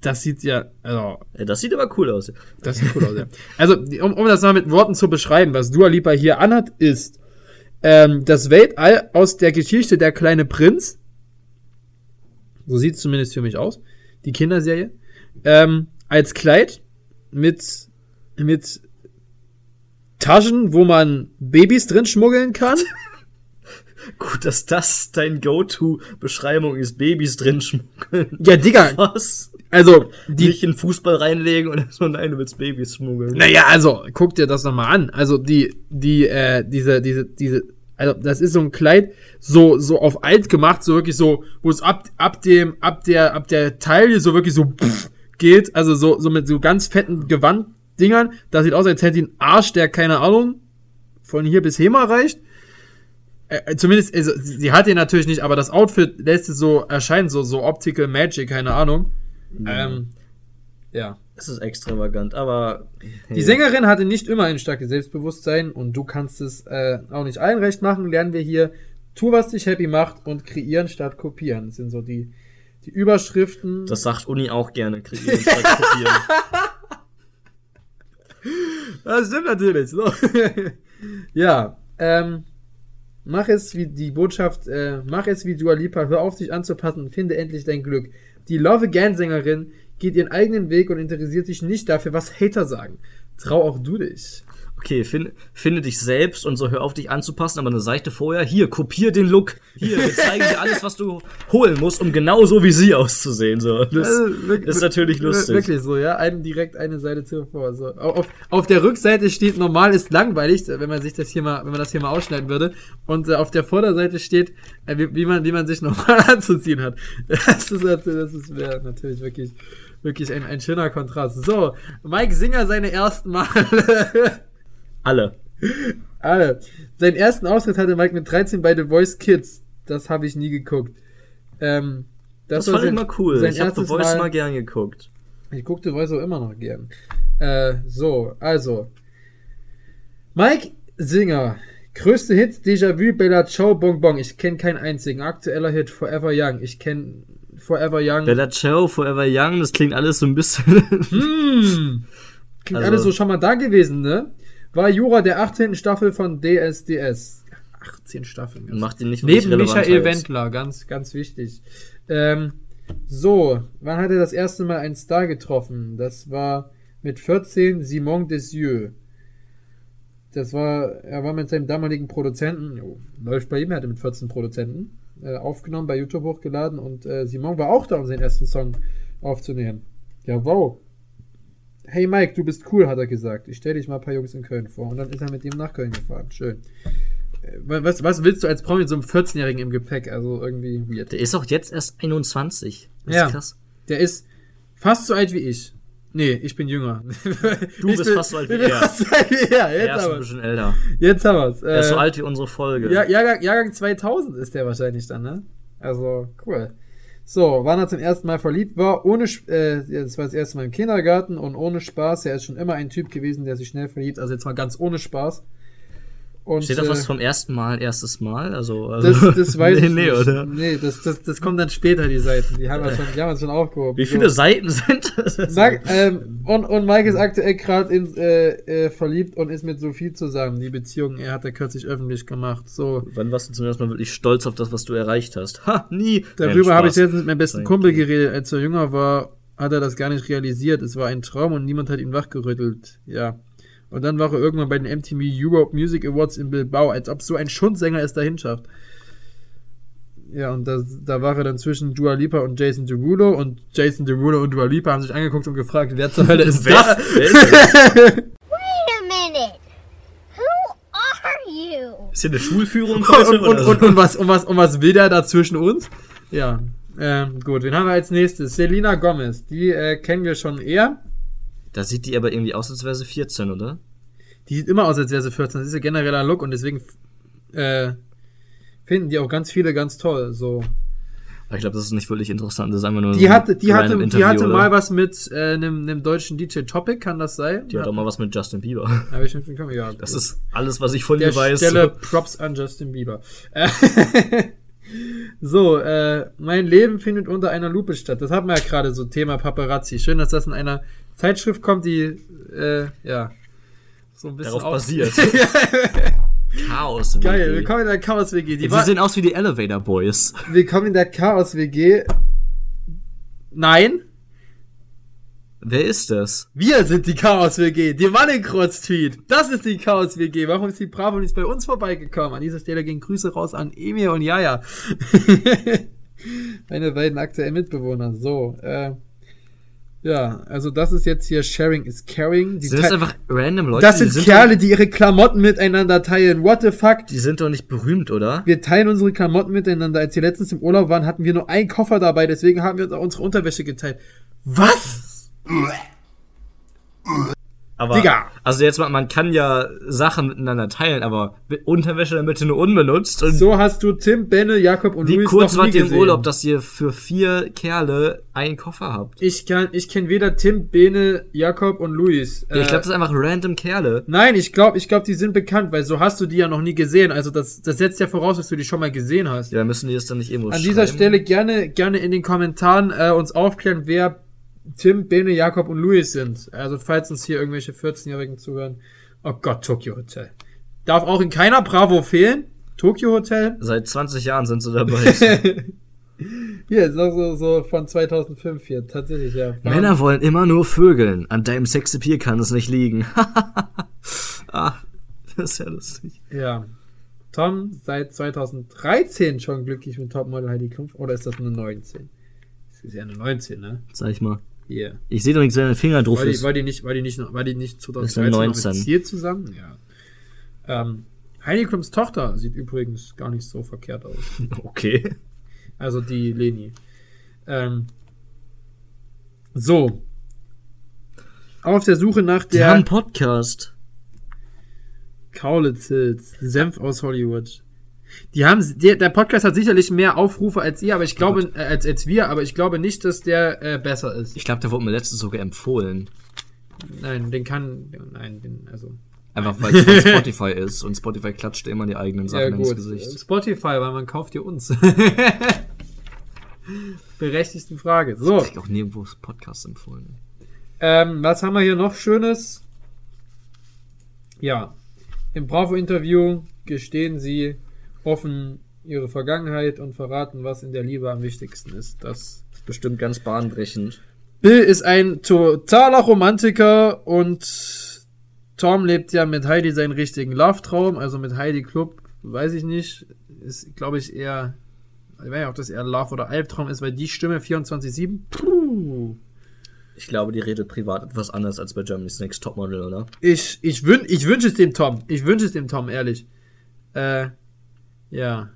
Das sieht ja, also, das sieht aber cool aus. Das sieht cool aus, ja. Also, um, um das mal mit Worten zu beschreiben, was Dua Lipa hier anhat, ist ähm, das Weltall aus der Geschichte Der kleine Prinz. So sieht es zumindest für mich aus. Die Kinderserie. Ähm, als Kleid mit, mit Taschen, wo man Babys drin schmuggeln kann. Gut, dass das dein Go-To-Beschreibung ist. Babys drin schmuggeln. Ja, Digga, Was? also, die, Nicht in Fußball reinlegen und so, nein, du willst Babys schmuggeln. Naja, also, guck dir das nochmal an. Also, die, die, äh, diese, diese, diese, also, das ist so ein Kleid, so, so auf alt gemacht, so wirklich so, wo es ab, ab dem, ab der, ab der Taille so wirklich so pff, geht, also so, so mit so ganz fetten Gewanddingern. Das sieht aus, als hätte die einen Arsch, der, keine Ahnung, von hier bis Hema reicht. Äh, zumindest, also, sie hat den natürlich nicht, aber das Outfit lässt es so erscheinen, so, so Optical Magic, keine Ahnung. Ähm, ja. Es ist extravagant, aber. Die Sängerin hatte nicht immer ein starkes Selbstbewusstsein und du kannst es äh, auch nicht allen recht machen. Lernen wir hier, tu, was dich happy macht und kreieren statt kopieren. Das sind so die, die Überschriften. Das sagt Uni auch gerne. Kreieren statt kopieren. Das stimmt natürlich. So. ja, ähm, mach es wie die Botschaft, äh, mach es wie Dua Lipa, hör auf dich anzupassen und finde endlich dein Glück. Die Love Again Sängerin geht ihren eigenen Weg und interessiert sich nicht dafür, was Hater sagen. Trau auch du dich. Okay, find, finde dich selbst und so hör auf dich anzupassen, aber eine Seite vorher, hier, kopier den Look. Hier, wir zeigen dir alles, was du holen musst, um genau so wie sie auszusehen. So. Das Also, wirklich- ist natürlich lustig. Wirklich so, ja. Einen direkt eine Seite zuvor. So. Auf, auf der Rückseite steht normal ist langweilig, wenn man sich das hier mal, wenn man das hier mal ausschneiden würde. Und äh, auf der Vorderseite steht, äh, wie, wie man, wie man sich normal anzuziehen hat. Das ist das ist ja, natürlich wirklich, wirklich ein, ein schöner Kontrast. So, Mike Singer seine ersten Male. Alle. Alle. Seinen ersten Auftritt hatte Mike mit 13 bei The Voice Kids. Das habe ich nie geguckt. Ähm, Das, war fand ich sein- mal cool. Ich habe The Voice Mal- mal gern geguckt. Ich gucke The Voice auch immer noch gern. Äh, so, also. Mike Singer. Größte Hits, Déjà-vu, Bella Ciao, Bong Bong. Ich kenne keinen einzigen. Aktueller Hit, Forever Young. Ich kenne Forever Young. Bella Ciao, Forever Young, das klingt alles so ein bisschen. Hm. Klingt Also- alles so schon mal da gewesen, ne? War Jura der 18. Staffel von DSDS. 18 Staffeln. ganz Macht ihn nicht Neben Michael. Wendler, ganz, ganz wichtig. Ähm, so, wann hat er das erste Mal einen Star getroffen? Das war mit 14 Simon Desieux. Das war, er war mit seinem damaligen Produzenten, jo, läuft bei ihm, er hatte mit 14 Produzenten, äh, aufgenommen, bei YouTube hochgeladen und äh, Simon war auch da, um seinen ersten Song aufzunehmen. Ja, wow. Hey Mike, du bist cool, hat er gesagt. Ich stelle dich mal ein paar Jungs in Köln vor. Und dann ist er mit dem nach Köln gefahren. Schön. Äh, Was, was willst du als Promi mit so einem 14-Jährigen im Gepäck? Also irgendwie weird. Der ist auch jetzt erst 21. Das Ja. ist krass. Der ist fast so alt wie ich. Nee, ich bin jünger. Du Ich bist bin- fast so alt wie er. fast so alt wie er. Er Jetzt ist ein bisschen älter. Jetzt haben wir's. Er ist so Äh, alt wie unsere Folge. Ja, Jahrgang, Jahrgang 2000 ist der wahrscheinlich dann, ne? Also, cool. So, wann er zum ersten Mal verliebt war, ohne, äh, das war das erste Mal im Kindergarten und ohne Spaß. Er ist schon immer ein Typ gewesen, der sich schnell verliebt. Also jetzt mal ganz ohne Spaß. Und, Steht da was äh, vom ersten Mal, erstes Mal? Also, also Das, das weiß nee, ich nee, nicht. oder? Nee, das, das, das kommt dann später, die Seiten. Die haben wir schon, die haben wir schon aufgehoben. Wie viele so. Seiten sind das? Sag, ähm, und, und Mike ist aktuell gerade in, äh, äh, verliebt und ist mit Sophie zusammen. Die Beziehung, er hat er kürzlich öffentlich gemacht. So. Wann warst du zum ersten Mal wirklich stolz auf das, was du erreicht hast? Ha, nie. Darüber habe ich jetzt mit meinem besten Sein Kumpel geredet. Als er jünger war, hat er das gar nicht realisiert. Es war ein Traum und niemand hat ihn wachgerüttelt. Ja. Und dann war er irgendwann bei den MTV Europe Music Awards in Bilbao, als ob so ein Schundsänger es dahin schafft. Ja, und da, da war er dann zwischen Dua Lipa und Jason Derulo und Jason Derulo und Dua Lipa haben sich angeguckt und gefragt, wer zur Hölle ist das? Wait a minute. Who are you? Ist hier eine Schulführung? und, heute, und, und, oder? und, und, was, und, was, und was will der da zwischen uns? Ja, ähm, gut, wen haben wir als nächstes? Selena Gomez, die äh, kennen wir schon eher. Da sieht die aber irgendwie aus, als wäre sie 14, oder? Die sieht immer aus, als wäre sie 14. Das ist ihr genereller Look und deswegen äh, finden die auch ganz viele ganz toll. So. Aber ich glaube, das ist nicht wirklich interessant. Das ist einfach nur Die ein hatte, die hatte, die hatte Interview, mal oder? was mit äh, einem, einem deutschen DJ Topic, kann das sein? Die hat auch mal was mit Justin Bieber. Hab ich mitbekommen, ja. Das ist alles, was ich von der ihr weiß. Stelle Props an Justin Bieber. So, äh, mein Leben findet unter einer Lupe statt. Das hatten wir ja gerade so Thema Paparazzi. Schön, dass das in einer Zeitschrift kommt, die äh, ja so ein bisschen Darauf auf- basiert. Chaos. Geil, WG. willkommen in der Chaos WG. Die Sie sehen aus wie die Elevator Boys. willkommen in der Chaos WG. Nein, Wer ist das? wir sind die Chaos WG. Die Mannenkreuz-Tweet. Das ist die Chaos WG. Warum ist die Bravo nicht bei uns vorbeigekommen? An dieser Stelle gehen Grüße raus an Emir und Jaja. Meine beiden aktuellen Mitbewohner. So, äh, ja, also das ist jetzt hier Sharing is Caring. Die Sind das einfach random Leute? das die sind Kerle, die ihre Klamotten miteinander teilen. What the fuck? Die sind doch nicht berühmt, oder? Wir teilen unsere Klamotten miteinander. Als wir letztens im Urlaub waren, hatten wir nur einen Koffer dabei, deswegen haben wir uns auch unsere Unterwäsche geteilt. Was? Aber, Digga. Also jetzt man kann ja Sachen miteinander teilen, aber Unterwäsche dann bitte nur unbenutzt. Und So hast du Tim, Benne, Jakob und wie Luis kurz noch wart nie ihr im. Urlaub, dass ihr für vier Kerle einen Koffer habt? Ich kann, ich kenne weder Tim, Bene, Jakob und Luis. ich glaube, Äh, das sind einfach random Kerle. nein, ich glaube, ich glaube, die sind bekannt, weil so hast du die ja noch nie gesehen. Also das, das setzt ja voraus, dass du die schon mal gesehen hast. Ja, müssen die das dann nicht irgendwo An dieser schreiben. Stelle gerne, gerne in den Kommentaren äh, uns aufklären, wer Tim, Bene, Jakob und Luis sind. Also falls uns hier irgendwelche 14-Jährigen zuhören. Oh Gott, Tokyo Hotel. Darf auch in keiner Bravo fehlen. Tokyo Hotel. Seit 20 Jahren sind sie dabei. Hier, auch so, so von 2005 hier. Tatsächlich, ja. Männer wollen immer nur vögeln. An deinem Sexappeal kann es nicht liegen. ah, das ist ja lustig. Ja. Tom seit 2013 schon glücklich mit Topmodel Heidi Klum. Oder ist das eine 19? Das ist ja eine 19, ne? Sag ich mal. Hier. Ich sehe doch nichts, wenn ein Finger drauf War die, ist. war die nicht, war die nicht, war die nicht ist 2013 eine noch 19. mit Ziel zusammen? Ja. Ähm, Heidi Klums Tochter sieht übrigens gar nicht so verkehrt aus. Okay. Also die Leni. Ähm, so. Auf der Suche nach Die haben einen der Podcast. Kaulitz Senf aus Hollywood. Die haben, der, der Podcast hat sicherlich mehr Aufrufe als ihr, aber ich glaube, äh, als, als wir, aber ich glaube nicht, dass der äh, besser ist. Ich glaube, der wurde mir letztens sogar empfohlen. Nein, den kann, nein, den, also. Einfach weil es von Spotify ist und Spotify klatscht immer die eigenen Ja, Sachen ins gut. Gesicht. Spotify, weil man kauft dir uns. Berechtigte Frage. So, Ich krieg auch nirgendwo Podcasts empfohlen. ähm, was haben wir hier noch Schönes? Ja, im Bravo-Interview gestehen sie offen ihre Vergangenheit und verraten, was in der Liebe am wichtigsten ist. Das ist bestimmt ganz bahnbrechend. Bill ist ein totaler Romantiker und Tom lebt ja mit Heidi seinen richtigen Love-Traum, also mit Heidi Club, weiß ich nicht, ist, glaube ich, eher, ich weiß nicht, ob das eher Love oder Albtraum ist, weil die Stimme 24-7, puh, Ich glaube, die redet privat etwas anders als bei Germany's Next Topmodel, oder? ich, ich, wün, ich wünsche es dem Tom, ich wünsche es dem Tom, ehrlich. Äh, ja.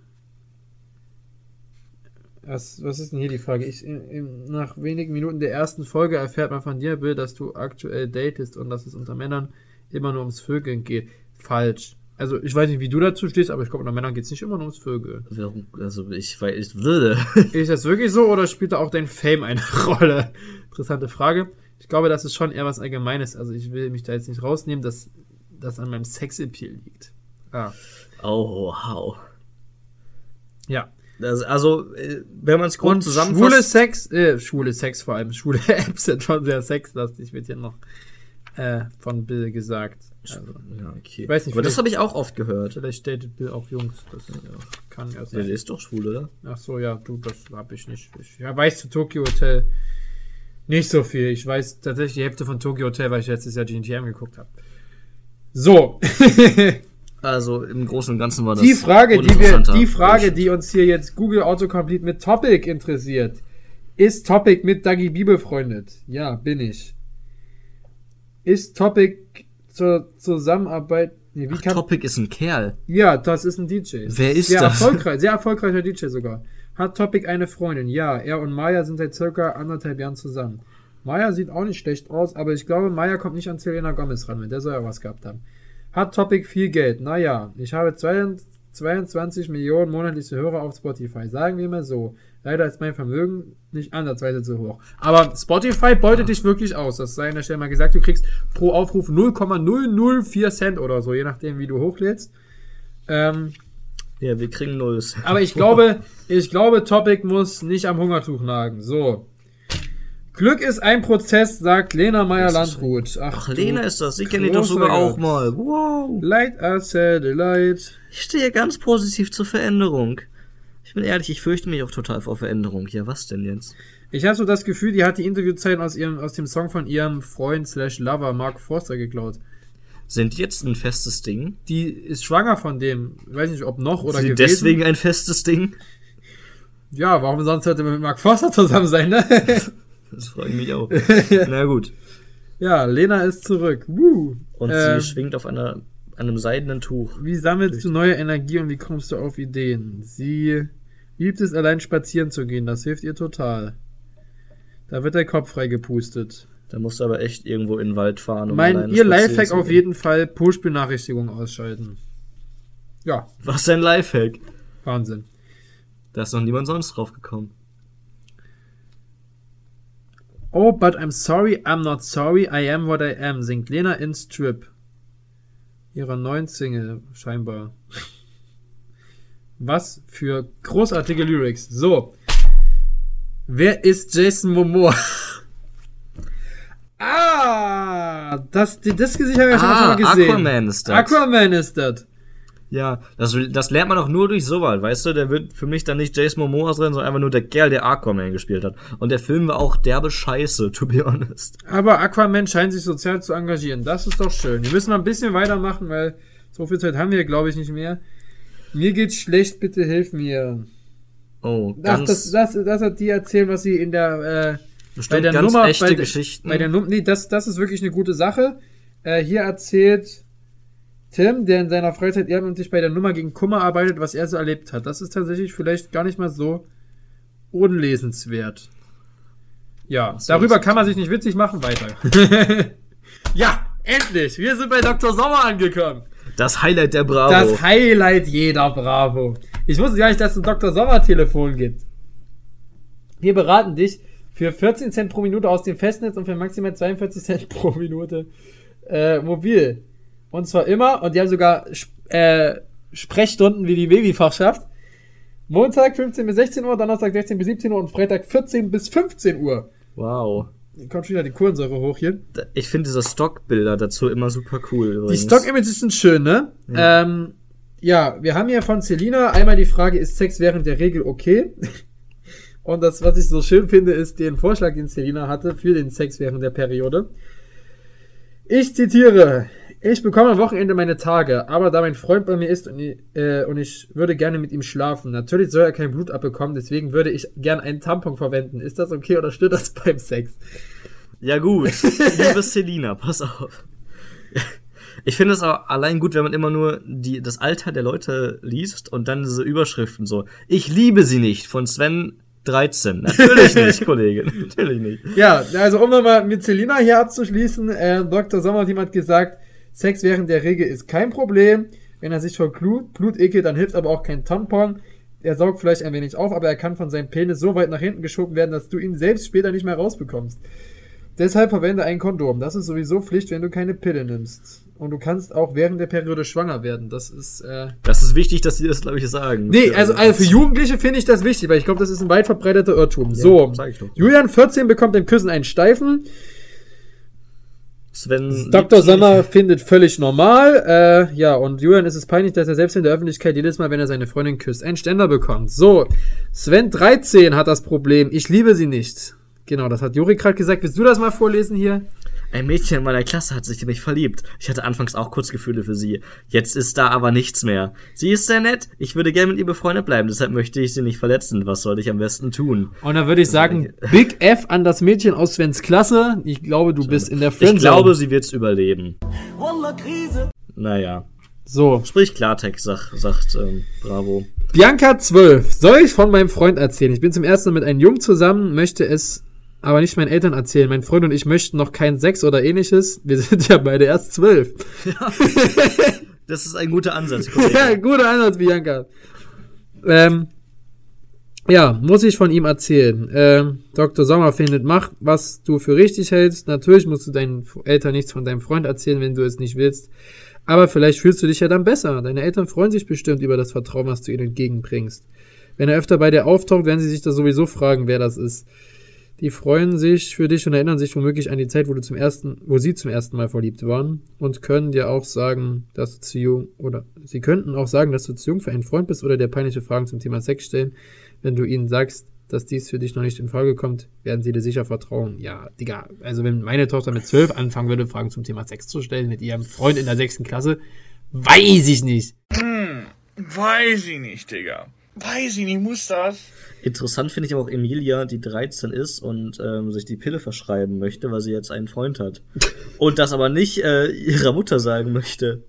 Was, was ist denn hier die Frage? Ich, in, in, nach wenigen Minuten der ersten Folge erfährt man von dir, Bill, dass du aktuell datest und dass es unter Männern immer nur ums Vögeln geht. Falsch. Also, ich weiß nicht, wie du dazu stehst, aber ich glaube, unter Männern geht es nicht immer nur ums Vögeln. Warum- Also ich weil ich würde. Ist das wirklich so oder spielt da auch dein Fame eine Rolle? Interessante Frage. Ich glaube, das ist schon eher was Allgemeines. Also, ich will mich da jetzt nicht rausnehmen, dass das an meinem Sexappeal liegt. Ah. Oh, wow. Ja. Also, äh, wenn man es grob Und schwule zusammenfasst. Sex, äh, schwule Sex vor allem, schwule Apps sind schon sehr sexlastig, wird hier noch äh, von Bill gesagt. Also, Ja, okay. Ich weiß nicht, Aber das habe ich auch oft gehört. vielleicht datet Bill auch Jungs, das äh, kann ja Der sein. ist doch schwul, oder? Ach so, ja, du, das habe ich nicht. Ich ja, weiß zu Tokyo Hotel nicht so viel. Ich weiß tatsächlich die Hälfte von Tokyo Hotel, weil ich letztes Jahr GNTM geguckt habe. So, Also im Großen und Ganzen war das. die Frage, die wir, die Frage, die uns hier jetzt Google Autocomplete mit Topic interessiert. Ist Topic mit Dagi B befreundet? Ja, bin ich. Ist Topic zur Zusammenarbeit. Nee, wie Ach, Topic ist ein Kerl. Ja, das ist ein DJ. Wer ist sehr das? Erfolgreich, sehr erfolgreicher DJ sogar. Hat Topic eine Freundin? Ja, er und Maya sind seit circa anderthalb Jahren zusammen. Maya sieht auch nicht schlecht aus, aber ich glaube, Maya kommt nicht an Selena Gomez ran, wenn der soll ja was gehabt haben. Hat Topic viel Geld? Naja, ich habe 22 Millionen monatliche Hörer auf Spotify. Sagen wir mal so. Leider ist mein Vermögen nicht ansatzweise so hoch. Aber Spotify beutet dich wirklich aus. Das sei an der Stelle mal gesagt. Du kriegst pro Aufruf 0,004 Cent oder so, je nachdem, wie du hochlädst. Ähm, Ja, wir kriegen Nulls. aber ich glaube, ich glaube, Topic muss nicht am Hungertuch nagen. So. Glück ist ein Prozess, sagt Lena Meyer-Landrut. Ach, du Lena ist das. Die kenne ich doch sogar auch mal. Wow. Light us a delight. Ich stehe ganz positiv zur Veränderung. Ich bin ehrlich, ich fürchte mich auch total vor Veränderung. Ja, was denn jetzt? Ich habe so das Gefühl, die hat die Interviewzeiten aus, ihrem, aus dem Song von ihrem Freund slash Lover Mark Forster geklaut. Sind jetzt ein festes Ding? Die ist schwanger von dem. Ich weiß nicht, ob noch oder Sind gewesen. deswegen ein festes Ding? Ja, warum sonst sollte man mit Mark Forster zusammen sein, ne? Das freue ich mich auch. Na gut. ja, Lena ist zurück. Woo. Und Ähm, sie schwingt auf einer, einem seidenen Tuch. Wie sammelst du neue Energie und wie kommst du auf Ideen? Sie liebt es, allein spazieren zu gehen. Das hilft ihr total. Da wird der Kopf frei gepustet. Da musst du aber echt irgendwo in den Wald fahren. um mein, ihr Lifehack auf jeden Fall Push-Benachrichtigungen ausschalten. Ja, Was ist ein Lifehack? Wahnsinn. Da ist noch niemand sonst drauf gekommen. Oh, but I'm sorry, I'm not sorry, I am what I am, singt Lena in Strip. Ihrer neuen Single, scheinbar. Was für großartige Lyrics. So. Wer ist Jason Momoa? ah, das, das Gesicht habe ich ja schon Ah, mal gesehen. Aquaman ist das. Aquaman ist das. Ja, das, das lernt man auch nur durch sowas, weißt du? Der wird für mich dann nicht Jason Momoa drin, sondern einfach nur der Kerl, der Aquaman gespielt hat. Und der Film war auch derbe Scheiße, to be honest. Aber Aquaman scheint sich sozial zu engagieren. Das ist doch schön. Wir müssen mal ein bisschen weitermachen, weil so viel Zeit haben wir, glaube ich, nicht mehr. Mir geht's schlecht, bitte hilf mir. Oh, Ach, ganz, das, das, das hat die erzählt, was sie in der, äh, bei der ganz Nummer, echte bei, der- Geschichten. bei der Nummer, nee, das, das ist wirklich eine gute Sache. Äh, hier erzählt Tim, der in seiner Freizeit ehrenamtlich bei der Nummer gegen Kummer arbeitet, was er so erlebt hat. Das ist tatsächlich vielleicht gar nicht mal so unlesenswert. Ja, so, darüber kann man sich nicht witzig machen, weiter. ja, endlich! Wir sind bei Dr. Sommer angekommen. das Highlight der Bravo. Das Highlight jeder Bravo. Ich wusste gar nicht, dass es ein Dr. Sommer-Telefon gibt. Wir beraten dich für 14 Cent pro Minute aus dem Festnetz und für maximal 42 Cent pro Minute äh, mobil. Und zwar immer, und die haben sogar äh, Sprechstunden wie die Babyfachschaft. Montag 15 bis 16 Uhr, Donnerstag 16 bis 17 Uhr und Freitag 14 bis 15 Uhr. wow. Kommt schon wieder die Kohlensäure hoch hier. Ich finde diese Stockbilder dazu immer super cool. Die Übrigens. Stock-Images sind schön, ne? Ja. Ähm, ja, wir haben hier von Selina einmal die Frage, ist Sex während der Regel okay? Und das, was ich so schön finde, ist den Vorschlag, den Selina hatte für den Sex während der Periode. Ich zitiere, ich bekomme am Wochenende meine Tage, aber da mein Freund bei mir ist und ich, äh, und ich würde gerne mit ihm schlafen. Natürlich soll er kein Blut abbekommen, deswegen würde ich gern einen Tampon verwenden. Ist das okay oder stört das beim Sex? Ja gut, liebe Selina, pass auf. Ich finde es auch allein gut, wenn man immer nur die, das Alter der Leute liest und dann diese Überschriften so. Ich liebe sie nicht von Sven 13. Natürlich nicht, Kollege. Natürlich nicht. Ja, also um nochmal mit Selina hier abzuschließen, äh, Dr. Sommer hat jemand gesagt, Sex während der Regel ist kein Problem. Wenn er sich vor Blut, Blut ekelt, dann hilft aber auch kein Tampon. Er saugt vielleicht ein wenig auf, aber er kann von seinem Penis so weit nach hinten geschoben werden, dass du ihn selbst später nicht mehr rausbekommst. Deshalb verwende ein Kondom. Das ist sowieso Pflicht, wenn du keine Pille nimmst. und du kannst auch während der Periode schwanger werden. Das ist. Äh Das ist wichtig, dass sie das, glaube ich, sagen. nee, also, also für Jugendliche finde ich das wichtig, weil ich glaube, das ist ein weit verbreiteter Irrtum. so, ich doch. Julian 14 bekommt im Küssen einen Steifen. Sven. Dr. Sommer findet völlig normal. Äh, ja, und Julian ist es peinlich, dass er selbst in der Öffentlichkeit jedes Mal, wenn er seine Freundin küsst, einen Ständer bekommt. So, Sven 13 hat das Problem. Ich liebe sie nicht. Genau, das hat Juri gerade gesagt. Willst du das mal vorlesen hier? Ein Mädchen in meiner Klasse hat sich in mich verliebt. Ich hatte anfangs auch kurz Gefühle für sie. Jetzt ist da aber nichts mehr. Sie ist sehr nett. Ich würde gerne mit ihr befreundet bleiben, deshalb möchte ich sie nicht verletzen. Was sollte ich am besten tun? Und dann würde ich sagen, Big F an das Mädchen aus Svens Klasse. Ich glaube, du bist in der Ich Friendzone. glaube, sie wird's überleben. Wallah, Krise. Naja. So, Sprich Klartext, sag, sagt ähm, Bravo. Bianca 12. Soll ich von meinem Freund erzählen? Ich bin zum ersten Mal mit einem Jungen zusammen, möchte es aber nicht meinen Eltern erzählen. Mein Freund und ich möchten noch keinen Sex oder ähnliches. Wir sind ja beide erst zwölf. Das ist ein guter Ansatz. ja, guter Einsatz, Bianca. Ähm, ja, muss ich von ihm erzählen. Ähm, Dr. Sommer findet, mach, was du für richtig hältst. Natürlich musst du deinen Eltern nichts von deinem Freund erzählen, wenn du es nicht willst. Aber vielleicht fühlst du dich ja dann besser. Deine Eltern freuen sich bestimmt über das Vertrauen, was du ihnen entgegenbringst. Wenn er öfter bei dir auftaucht, werden sie sich das sowieso fragen, wer das ist. Die freuen sich für dich und erinnern sich womöglich an die Zeit, wo du zum ersten, wo sie zum ersten Mal verliebt waren und können dir auch sagen, dass du zu jung oder sie könnten auch sagen, dass du zu jung für einen Freund bist oder dir peinliche Fragen zum Thema Sex stellen. Wenn du ihnen sagst, dass dies für dich noch nicht in Frage kommt, werden sie dir sicher vertrauen. Ja, Digga, also wenn meine Tochter mit zwölf anfangen würde, Fragen zum Thema Sex zu stellen mit ihrem Freund in der sechsten Klasse, weiß ich nicht. Weiß ich nicht, Digga. Weiß ich nicht, muss das? Interessant finde ich aber auch Emilia, die 13 ist und ähm, sich die Pille verschreiben möchte, weil sie jetzt einen Freund hat. Und das aber nicht äh, ihrer Mutter sagen möchte.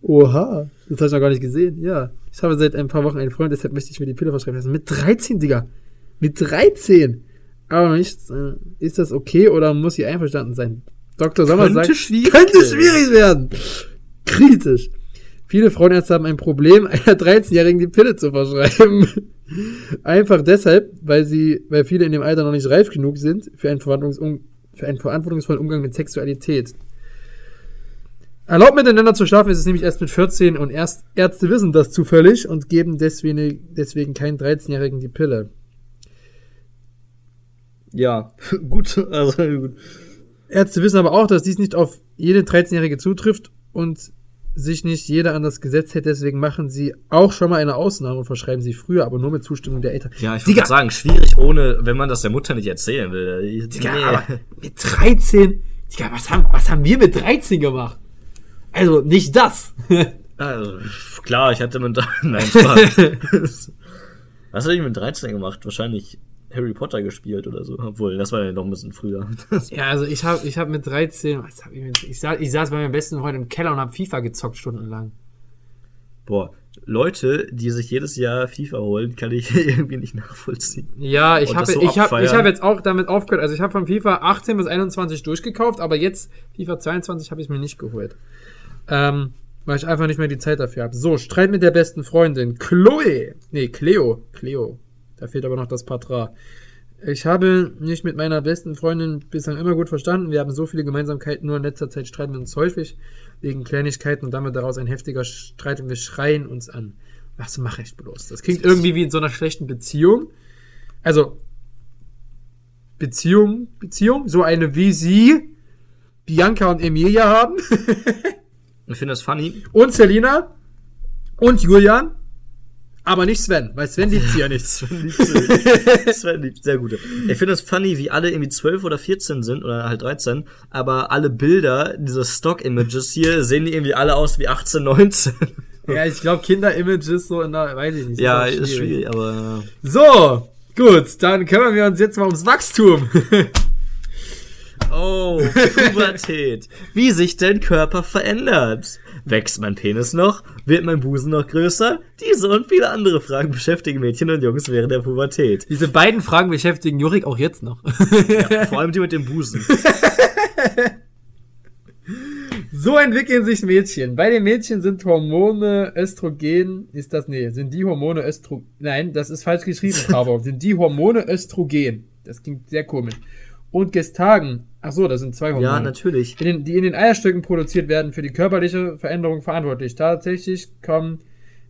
Oha, das habe ich noch gar nicht gesehen. Ja, ich habe seit ein paar Wochen einen Freund, deshalb möchte ich mir die Pille verschreiben lassen. Mit 13, Digga. Mit 13. Aber nicht, äh, ist das okay oder muss sie einverstanden sein? Dr. Sommer Könnte sagt, schwierig könnte werden. schwierig werden. Kritisch. Viele Frauenärzte haben ein Problem, einer 13-Jährigen die Pille zu verschreiben. Einfach deshalb, weil sie, weil viele in dem Alter noch nicht reif genug sind für einen, für einen verantwortungsvollen Umgang mit Sexualität. Erlaubt miteinander zu schlafen ist es nämlich erst mit 14 und erst Ärzte wissen das zufällig und geben deswegen, deswegen keinen 13-Jährigen die Pille. Ja, gut, also gut. Ärzte wissen aber auch, dass dies nicht auf jede 13-Jährige zutrifft und sich nicht jeder an das Gesetz hält, deswegen machen sie auch schon mal eine Ausnahme und verschreiben sie früher, aber nur mit Zustimmung der Eltern. Ja, ich würde sagen, schwierig ohne, wenn man das der Mutter nicht erzählen will. Digga, Nee. aber mit 13, Digga, was haben, was haben wir mit 13 gemacht? Also, nicht das. Also, klar, ich hatte mit. Nein, Spaß. Was habe ich mit 13 gemacht? Wahrscheinlich Harry Potter gespielt oder so. Obwohl, das war ja noch ein bisschen früher. ja, also ich habe ich hab mit 13, was hab ich, mit, ich, saß, ich saß bei meinem besten Freund im Keller und habe FIFA gezockt stundenlang. Boah, Leute, die sich jedes Jahr FIFA holen, kann ich irgendwie nicht nachvollziehen. Ja, ich habe so ich hab, ich hab jetzt auch damit aufgehört. Also ich habe von FIFA 18 bis 21 durchgekauft, aber jetzt FIFA 22 habe ich mir nicht geholt. Ähm, weil ich einfach nicht mehr die Zeit dafür habe. So, Streit mit der besten Freundin. Chloe. Nee, Cleo. Cleo. Da fehlt aber noch das Patra. Ich habe mich mit meiner besten Freundin bislang immer gut verstanden. Wir haben so viele Gemeinsamkeiten, nur in letzter Zeit streiten wir uns häufig wegen Kleinigkeiten und damit daraus ein heftiger Streit und wir schreien uns an. Was mache ich bloß? Das klingt irgendwie wie in so einer schlechten Beziehung. Also, Beziehung, Beziehung, so eine wie sie, Bianca und Emilia haben. Ich finde das funny. und Selina und Julian, aber nicht Sven, weil Sven liebt sie ja nicht. Sven liebt sie. Sven liebt sehr gute. Ich finde das funny, wie alle irgendwie 12 oder 14 sind oder halt 13, aber alle Bilder, diese Stock-Images hier, sehen die irgendwie alle aus wie 18, 19. ja, ich glaube, Kinder-Images so in der, weiß ich nicht. ja, auch ist schwierig, aber. So, gut, dann kümmern wir uns jetzt mal ums Wachstum. Oh, Pubertät. Wie sich dein Körper verändert. Wächst mein Penis noch? Wird mein Busen noch größer? Diese und viele andere Fragen beschäftigen Mädchen und Jungs während der Pubertät. Diese beiden Fragen beschäftigen Jurik auch jetzt noch. Ja, vor allem die mit dem Busen. So entwickeln sich Mädchen. Bei den Mädchen sind Hormone Östrogen, ist das, nee, sind die Hormone Östrogen, nein, das ist falsch geschrieben, aber sind die Hormone Östrogen. Das klingt sehr komisch. Und Gestagen Ach so, das sind zwei Hormone. Ja, natürlich. in den, die in den Eierstöcken produziert werden, für die körperliche Veränderung verantwortlich. Tatsächlich kommen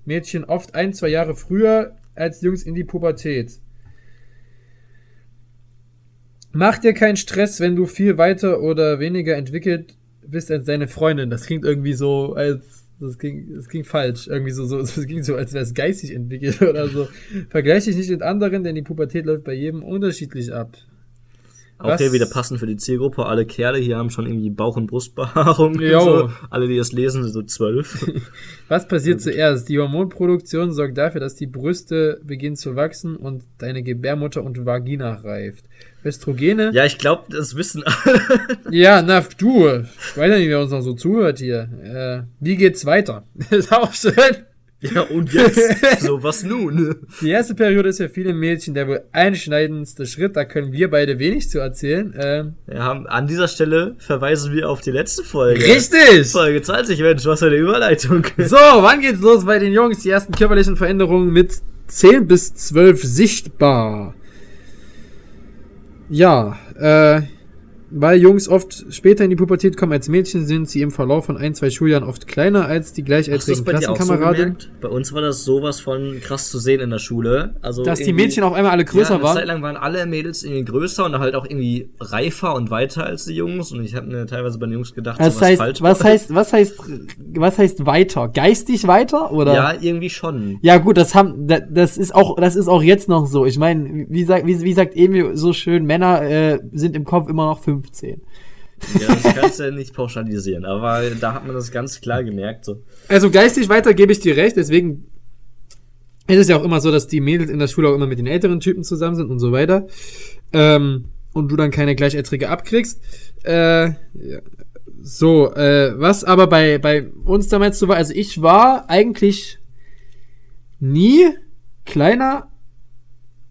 Mädchen oft ein, zwei Jahre früher als Jungs in die Pubertät. Mach dir keinen Stress, wenn du viel weiter oder weniger entwickelt bist als deine Freundin. Das klingt irgendwie so, als das ging, das ging falsch. Irgendwie so, so, das ging so, als wäre es geistig entwickelt oder so. Vergleich dich nicht mit anderen, denn die Pubertät läuft bei jedem unterschiedlich ab. Auch Was- hier wieder passend für die Zielgruppe. Alle Kerle hier haben schon irgendwie Bauch- und Brustbehaarung. Und so. Alle, die das lesen, sind so zwölf. Was passiert zuerst? Die Hormonproduktion sorgt dafür, dass die Brüste beginnen zu wachsen und deine Gebärmutter und Vagina reift. Östrogene? ja, ich glaube, das wissen alle. Ja, na, du. Ich weiß ja nicht, wer uns noch so zuhört hier. Äh, wie geht's weiter? ist auch schön. Ja, und jetzt? so, was nun? Die erste Periode ist für viele Mädchen der wohl einschneidendste Schritt. Da können wir beide wenig zu erzählen. Ähm, Wir haben, an dieser Stelle verweisen wir auf die letzte Folge. richtig! Folge 20, Mensch, was für eine Überleitung. So, wann geht's los bei den Jungs? Die ersten körperlichen Veränderungen mit 10 bis 12 sichtbar. Ja, äh, weil Jungs oft später in die Pubertät kommen als Mädchen, sind sie im Verlauf von ein, zwei Schuljahren oft kleiner als die gleichaltrigen so Klassenkameraden. gemerkt? Bei uns war das sowas von krass zu sehen in der Schule. Also dass die Mädchen auf einmal alle ja, größer eine waren. Zeit lang waren alle Mädels irgendwie größer und halt auch irgendwie reifer und weiter als die Jungs. Und ich habe mir teilweise bei den Jungs gedacht, Das so was heißt, falsch was war. heißt, was heißt, was heißt weiter? Geistig weiter oder? Ja, irgendwie schon. Ja, gut, das haben, da- das ist auch, das ist auch jetzt noch so. Ich meine, wie sagt, wie, wie sagt Emil so schön, Männer äh, sind im Kopf immer noch 15. Ja, das kannst du ja nicht pauschalisieren. Aber da hat man das ganz klar gemerkt. So. Also geistig weiter gebe ich dir recht, deswegen ist es ja auch immer so, dass die Mädels in der Schule auch immer mit den älteren Typen zusammen sind und so weiter. Ähm, und du dann keine Gleichaltrige abkriegst. Äh, ja. So, äh, was aber bei, bei uns damals so war, also ich war eigentlich nie kleiner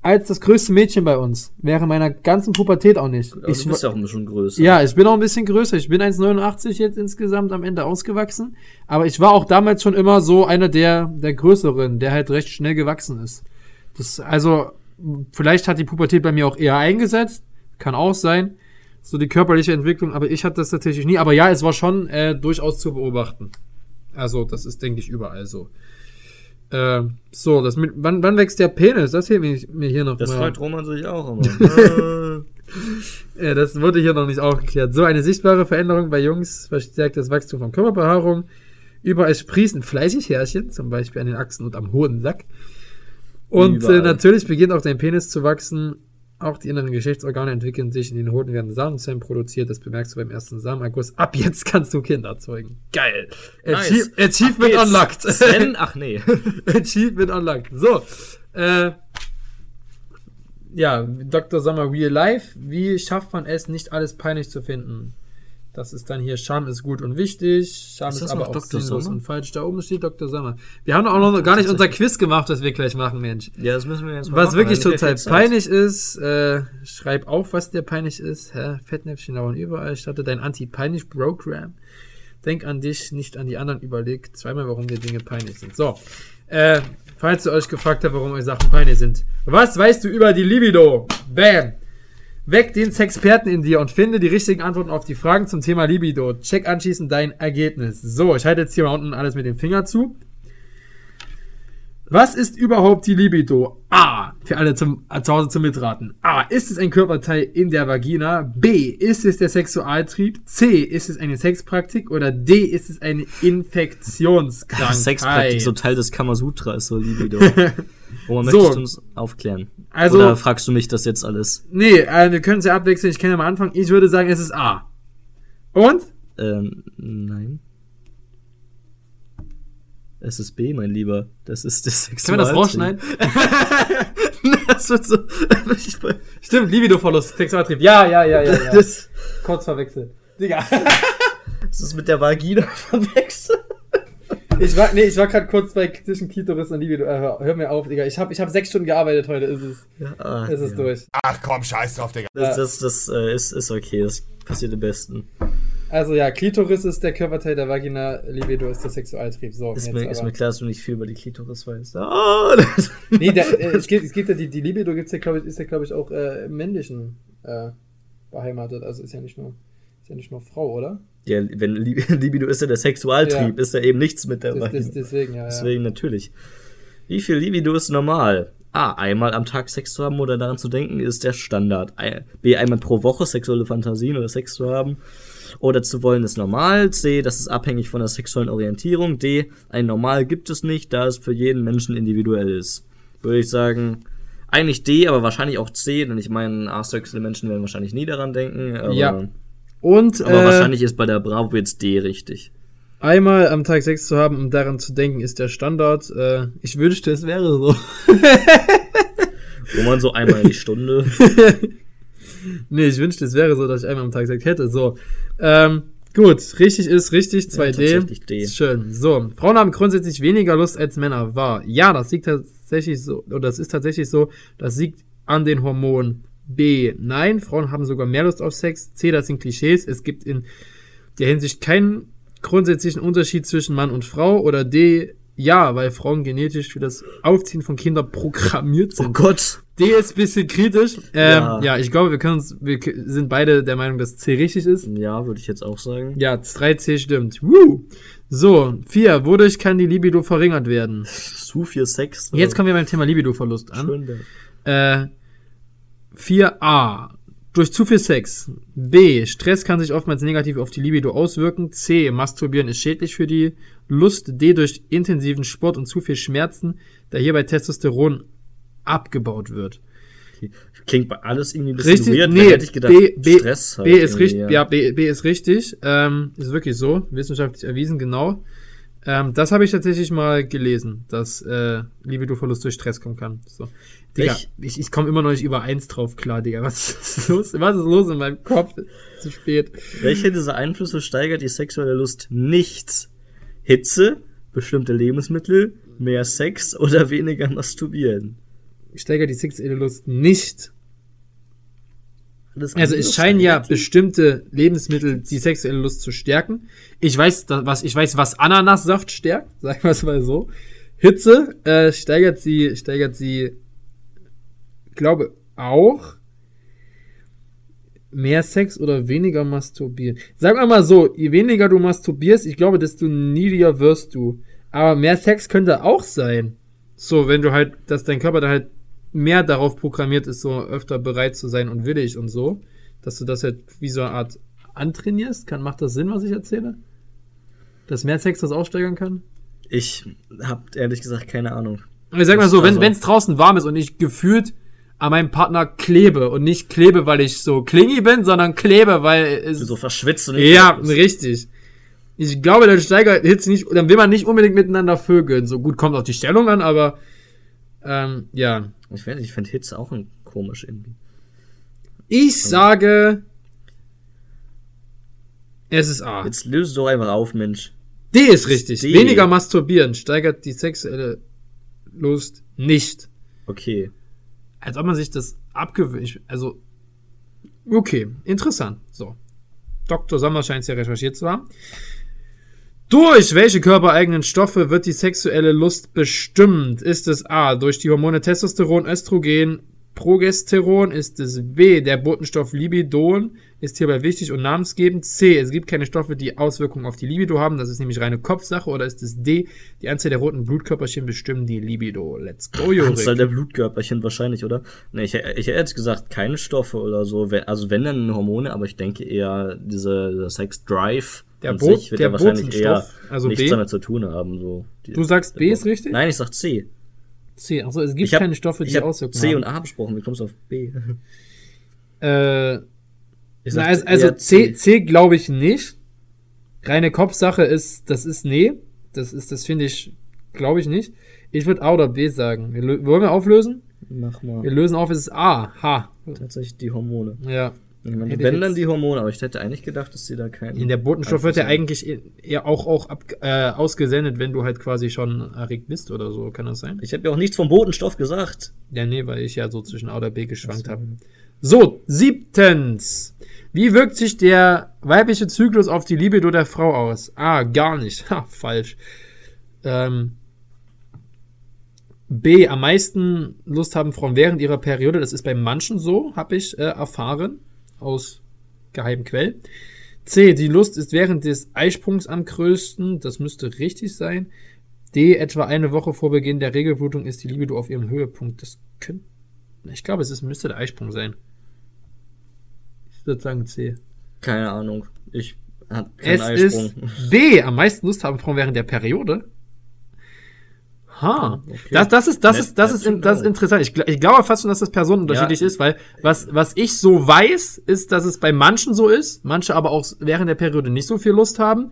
als das größte Mädchen bei uns. Während meiner ganzen Pubertät auch nicht. Aber ich du bist ja auch ein bisschen größer. ja, ich bin auch ein bisschen größer. Ich bin 1,89 jetzt insgesamt am Ende ausgewachsen. Aber ich war auch damals schon immer so einer der, der Größeren, der halt recht schnell gewachsen ist. Das, also, vielleicht hat die Pubertät bei mir auch eher eingesetzt. Kann auch sein. So die körperliche Entwicklung. Aber ich hatte das tatsächlich nie. Aber ja, es war schon äh, durchaus zu beobachten. Also, das ist, denke ich, überall so. Äh, so, das mit, wann, wann wächst der Penis? Das fehlt mir, mir hier noch Das mal. freut Roman sich auch immer. Äh, Ja, das wurde hier noch nicht aufgeklärt. So, eine sichtbare Veränderung bei Jungs verstärkt das Wachstum von Körperbehaarung. Überall sprießen fleißig Härchen, zum Beispiel an den Achsen und am hohen Sack. Und äh, natürlich beginnt auch dein Penis zu wachsen. Auch die inneren Geschlechtsorgane entwickeln sich. In den Hoden werden Samenzellen produziert. Das bemerkst du beim ersten Samenerguss. Ab jetzt kannst du Kinder zeugen. Geil. Nice. Achie Achievement unlocked. Sven, ach nee. Achievement unlocked. So. Äh, ja, Dr. Sommer Real Life. Wie schafft man es, nicht alles peinlich zu finden? Das ist dann hier, Scham ist gut und wichtig, Scham Ist ist, aber auch Dr. sinnlos Sommer? und falsch. Da oben steht Dr. Sommer. Wir haben auch noch gar nicht unser Quiz gemacht, das wir gleich machen, Mensch. Ja, das müssen wir jetzt mal Was machen, wirklich total peinlich ist, äh, schreib auf, was dir peinlich ist. Hä? Fettnäpfchen lauern überall. Starte dein Anti-Peinlich-Programm. Denk an dich, nicht an die anderen. Überleg zweimal, warum dir Dinge peinlich sind. So, äh, falls ihr euch gefragt habt, warum euch Sachen peinlich sind. Was weißt du über die Libido? Bam! Weck den Sexperten in dir und finde die richtigen Antworten auf die Fragen zum Thema Libido. Check anschließend dein Ergebnis. So, ich halte jetzt hier mal unten alles mit dem Finger zu. Was ist überhaupt die Libido? A. Für alle zum, äh, zu Hause zum Mitraten. A. Ist es ein Körperteil in der Vagina? B. Ist es der Sexualtrieb? C. Ist es eine Sexpraktik? Oder D. Ist es eine Infektionskrankheit? Sexpraktik, so Teil des Kamasutra ist so Libido. Roman, So. möchtest du uns aufklären? Also- Oder fragst du mich das jetzt alles? Nee, äh, wir können es ja abwechseln. Ich kann ja mal anfangen. Ich würde sagen, es ist A. Und? Ähm, nein. Es ist B, mein Lieber. Das ist das Können wir das rausschneiden? das wird so. Stimmt, Libido-Verlust, Sexualtrieb. Ja, ja, ja, ja, ja. das, Kurz verwechselt. Digga. das ist mit der Vagina verwechselt. Ich war, nee, ich war gerade kurz bei zwischen Klitoris und Libido. Äh, hör, hör mir auf, Digga. Ich habe ich hab sechs Stunden gearbeitet heute. Ist es, Ah, ist es ja. durch. Ach komm, scheiß drauf, Digga. Das, das, das äh, ist, ist okay. Das passiert am besten. Also ja, Klitoris ist der Körperteil der Vagina, Libido ist der Sexualtrieb. So, Ist jetzt mir, ist mir klar, dass du nicht viel über die Klitoris weißt. Das- Nee, der, äh, es gibt, es gibt ja die, die Libido gibt's ja, glaube ich, ist ja, glaube ich, auch äh, im männlichen äh, beheimatet. Also ist ja nicht nur, ist ja nicht nur Frau, oder? Ja, wenn Li- Libido ist ja der Sexualtrieb, Ja. ist ja eben nichts mit der Das, das, deswegen, ja. ja. Deswegen natürlich. Wie viel Libido ist normal? A. Einmal am Tag Sex zu haben oder daran zu denken, ist der Standard. B. Einmal pro Woche sexuelle Fantasien oder Sex zu haben oder zu wollen ist normal. C. Das ist abhängig von der sexuellen Orientierung. D. Ein Normal gibt es nicht, da es für jeden Menschen individuell ist. Würde ich sagen, eigentlich D, aber wahrscheinlich auch C, denn ich meine, asexuelle Menschen werden wahrscheinlich nie daran denken. Ja. Und aber äh, wahrscheinlich ist bei der Bravo jetzt D richtig. einmal am Tag Sex zu haben, um daran zu denken, ist der Standard. Äh, ich wünschte, es wäre so. Wo man so einmal die Stunde. nee, ich wünschte, es wäre so, dass ich einmal am Tag Sex hätte. So. Ähm, gut, richtig ist richtig, 2D. tatsächlich D. Ist Schön. So, Frauen haben grundsätzlich weniger Lust als Männer. Wahr. Ja, das liegt tatsächlich so, oder das ist tatsächlich so, das liegt an den Hormonen. B. Nein, Frauen haben sogar mehr Lust auf Sex. C. Das sind Klischees. Es gibt in der Hinsicht keinen grundsätzlichen Unterschied zwischen Mann und Frau. Oder D. Ja, weil Frauen genetisch für das Aufziehen von Kindern programmiert sind. Oh Gott. D ist ein bisschen kritisch. Ähm, Ja. ja. ich glaube, wir können uns, wir sind beide der Meinung, dass C richtig ist. Ja, würde ich jetzt auch sagen. Ja, 3C stimmt. Woo! So, 4. Wodurch kann die Libido verringert werden? Zu viel Sex. Jetzt kommen wir beim Thema Libido-Verlust an. Schön. Äh, 4a. Durch zu viel Sex. B. Stress kann sich oftmals negativ auf die Libido auswirken. C. Masturbieren ist schädlich für die Lust. D. Durch intensiven Sport und zu viel Schmerzen, da hierbei Testosteron abgebaut wird. Klingt bei alles irgendwie ein bisschen Richtig? weird. nee, hätte ich gedacht, B, B, Stress halt B ist richtig. Ja, B, B ist richtig. Ähm, ist wirklich so. Wissenschaftlich erwiesen, genau. Ähm, das habe ich tatsächlich mal gelesen, dass äh, Libido-Verlust durch Stress kommen kann. So. Digga, Ich- ich, ich komme immer noch nicht über eins drauf klar, Digga. Was ist los? Was ist los in meinem Kopf? Zu spät. Welche dieser Einflüsse steigert die sexuelle Lust nicht? Hitze, bestimmte Lebensmittel, mehr Sex oder weniger masturbieren? Steigert die sexuelle Lust nicht. Also es scheinen ja bestimmte Lebensmittel die sexuelle Lust zu stärken. Ich weiß, was ich weiß, was Ananassaft stärkt, sagen wir es mal so. Hitze äh, steigert sie, steigert sie, glaube auch. Mehr Sex oder weniger masturbieren. Sagen wir mal so, je weniger du masturbierst, ich glaube, desto niedriger wirst du. Aber mehr Sex könnte auch sein. So, wenn du halt, dass dein Körper dann halt mehr darauf programmiert ist, so öfter bereit zu sein und willig und so, dass du das halt wie so eine Art antrainierst. Kann, macht das Sinn, was ich erzähle? Dass mehr Sex das auch steigern kann? Ich habe ehrlich gesagt keine Ahnung. Ich sag mal so, wenn Also- es draußen warm ist und ich gefühlt an meinem Partner klebe und nicht klebe, weil ich so klingy bin, sondern klebe, weil es So verschwitzt und ja, richtig. Ich glaube, dann steigert Hitze nicht, dann will man nicht unbedingt miteinander vögeln. So gut kommt auf die Stellung an, aber ähm, ja. Ich nicht, ich finde Hitze auch ein komisch irgendwie. Ich sage, es ist A. Jetzt löse doch einfach auf, Mensch. D ist richtig. D. Weniger masturbieren steigert die sexuelle Lust nicht. Okay. Als ob man sich das abgewöhnt. Also, okay, interessant. So. Dr. Sommer scheint es ja recherchiert zu haben. Durch welche körpereigenen Stoffe wird die sexuelle Lust bestimmt? Ist es A, durch die Hormone Testosteron, Östrogen, Progesteron? Ist es B, der Botenstoff Libidon ist hierbei wichtig und namensgebend? C, es gibt keine Stoffe, die Auswirkungen auf die Libido haben, das ist nämlich reine Kopfsache. Oder ist es D, die Anzahl der roten Blutkörperchen bestimmen die Libido? Let's go, Anzahl Jorik. der Blutkörperchen wahrscheinlich, oder? Nee, ich, ich hätte jetzt gesagt, keine Stoffe oder so. Also wenn dann Hormone, aber ich denke eher diese, dieser Sex Drive Der Bo- sich wird der ja wahrscheinlich eher also nichts B? damit zu tun haben. So. Die- Du sagst B ist richtig? Nein, ich sag C. C. Achso, es gibt hab- keine Stoffe, die Auswirkungen C haben. und A besprochen. Wie kommst du auf B? Äh, na, also, also eher C, C glaube ich nicht. Reine Kopfsache ist, das ist nee. Das ist, das finde ich, glaube ich nicht. Ich würde A oder B sagen. Wir, wollen wir auflösen? Mach mal. Wir lösen auf, es ist A. Ha. Tatsächlich die Hormone. Ja. Meine, wenn dann die Hormone, aber ich hätte eigentlich gedacht, dass sie da keinen. In der Botenstoff wird ja eigentlich eher auch, auch ab, äh, ausgesendet, wenn du halt quasi schon erregt bist oder so. Kann das sein? Ich habe ja auch nichts vom Botenstoff gesagt. Ja, nee, weil ich ja so zwischen A oder B geschwankt habe. So, siebtens. Wie wirkt sich der weibliche Zyklus auf die Libido der Frau aus? A, gar nicht. Ha, falsch. Ähm, B, am meisten Lust haben Frauen während ihrer Periode. Das ist bei manchen so, habe ich äh, erfahren. Aus geheimen Quell. C. Die Lust ist während des Eisprungs am größten. Das müsste richtig sein. D. Etwa eine Woche vor Beginn der Regelblutung ist die Libido auf ihrem Höhepunkt. Das könnte. Ich glaube, es ist, müsste der Eisprung sein. Ich würde sagen C. Keine Ahnung. Ich hab keinen Es Eisprung. ist B. Am meisten Lust haben Frauen während der Periode. Ha. okay. Das, das ist, das ist, das ist, das ist know. interessant. Ich, ich glaube fast schon, dass das personenunterschiedlich Ja. ist, weil was, was ich so weiß, ist, dass es bei manchen so ist, manche aber auch während der Periode nicht so viel Lust haben.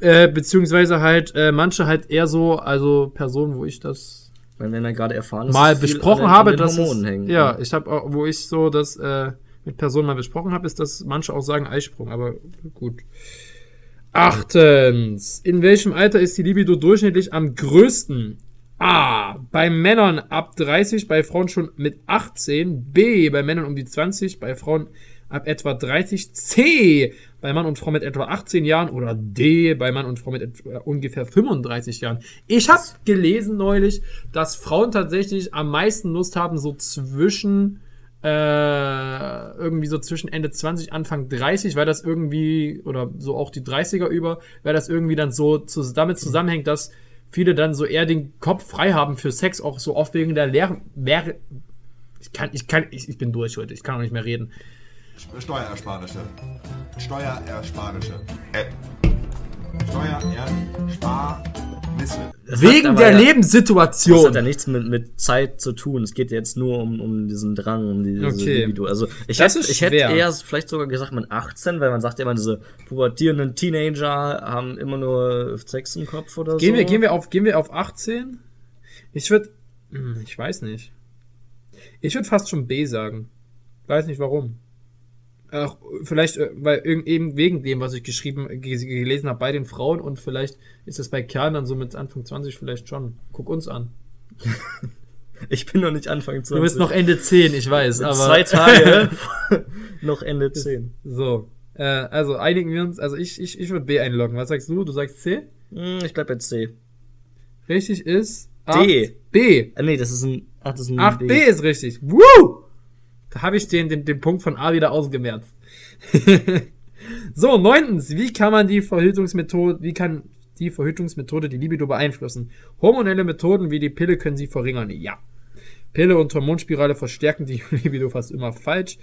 Äh, beziehungsweise halt, äh, manche halt eher so, also Personen, wo ich das Weil wenn er gerade erfahren ist, mal besprochen an habe, dass Hormonen es, hängen. ja, ich habe auch, wo ich so das äh, mit Personen mal besprochen habe, ist, dass manche auch sagen Eisprung, aber gut. Achtens, in welchem Alter ist die Libido durchschnittlich am größten? A. Bei Männern ab 30, bei Frauen schon mit 18. B. Bei Männern um die 20, bei Frauen ab etwa 30. C. Bei Mann und Frau mit etwa 18 Jahren. Oder D. Bei Mann und Frau mit ungefähr 35 Jahren. Ich habe gelesen neulich, dass Frauen tatsächlich am meisten Lust haben, so zwischen äh, irgendwie so zwischen Ende 20, Anfang 30, weil das irgendwie, oder so auch die 30er über, weil das irgendwie dann so zu, damit zusammenhängt, dass viele dann so eher den Kopf frei haben für Sex, auch so oft wegen der Lehr Lehr ich kann, ich kann, ich, ich bin durch heute, ich kann auch nicht mehr reden. Steuerersparnisse. Steuerersparnisse. Äh. Steuerersparnisse. Das wegen der ja- Das Lebenssituation. hat ja nichts mit, mit Zeit zu tun. Es geht jetzt nur um, um diesen Drang, um diese Okay. Libido. Also ich, Das hätte, ist ich hätte eher vielleicht sogar gesagt mit 18, weil man sagt ja immer, diese pubertierenden Teenager haben immer nur Sex im Kopf oder Gehen so. wir, gehen wir auf, gehen wir auf 18? Ich würde, ich weiß nicht. Ich würde fast schon B sagen. Weiß nicht warum. Ach, vielleicht, äh, weil eben wegen dem, was ich geschrieben, ge- gelesen habe bei den Frauen und vielleicht ist es bei Kerlen dann so mit Anfang 20 vielleicht schon. Guck uns an. Ich bin noch nicht Anfang 20. Du bist noch Ende 10, ich weiß, aber. zwei Tage noch Ende 10. so. Äh, also einigen wir uns, also ich, ich, ich würde B einloggen. Was sagst du? Du sagst C? Hm, Ich bleib bei C. Richtig ist D. 8 B. Ah, nee, das ist ein. Ach, das ist ein 8b B. ist richtig. Woo! Da habe ich den, den, den Punkt von A wieder ausgemerzt. so, neuntens, wie kann man die Verhütungsmethode, wie kann die Verhütungsmethode die Libido beeinflussen? Hormonelle Methoden wie die Pille können sie verringern. Ja. Pille und Hormonspirale verstärken die Libido fast immer falsch.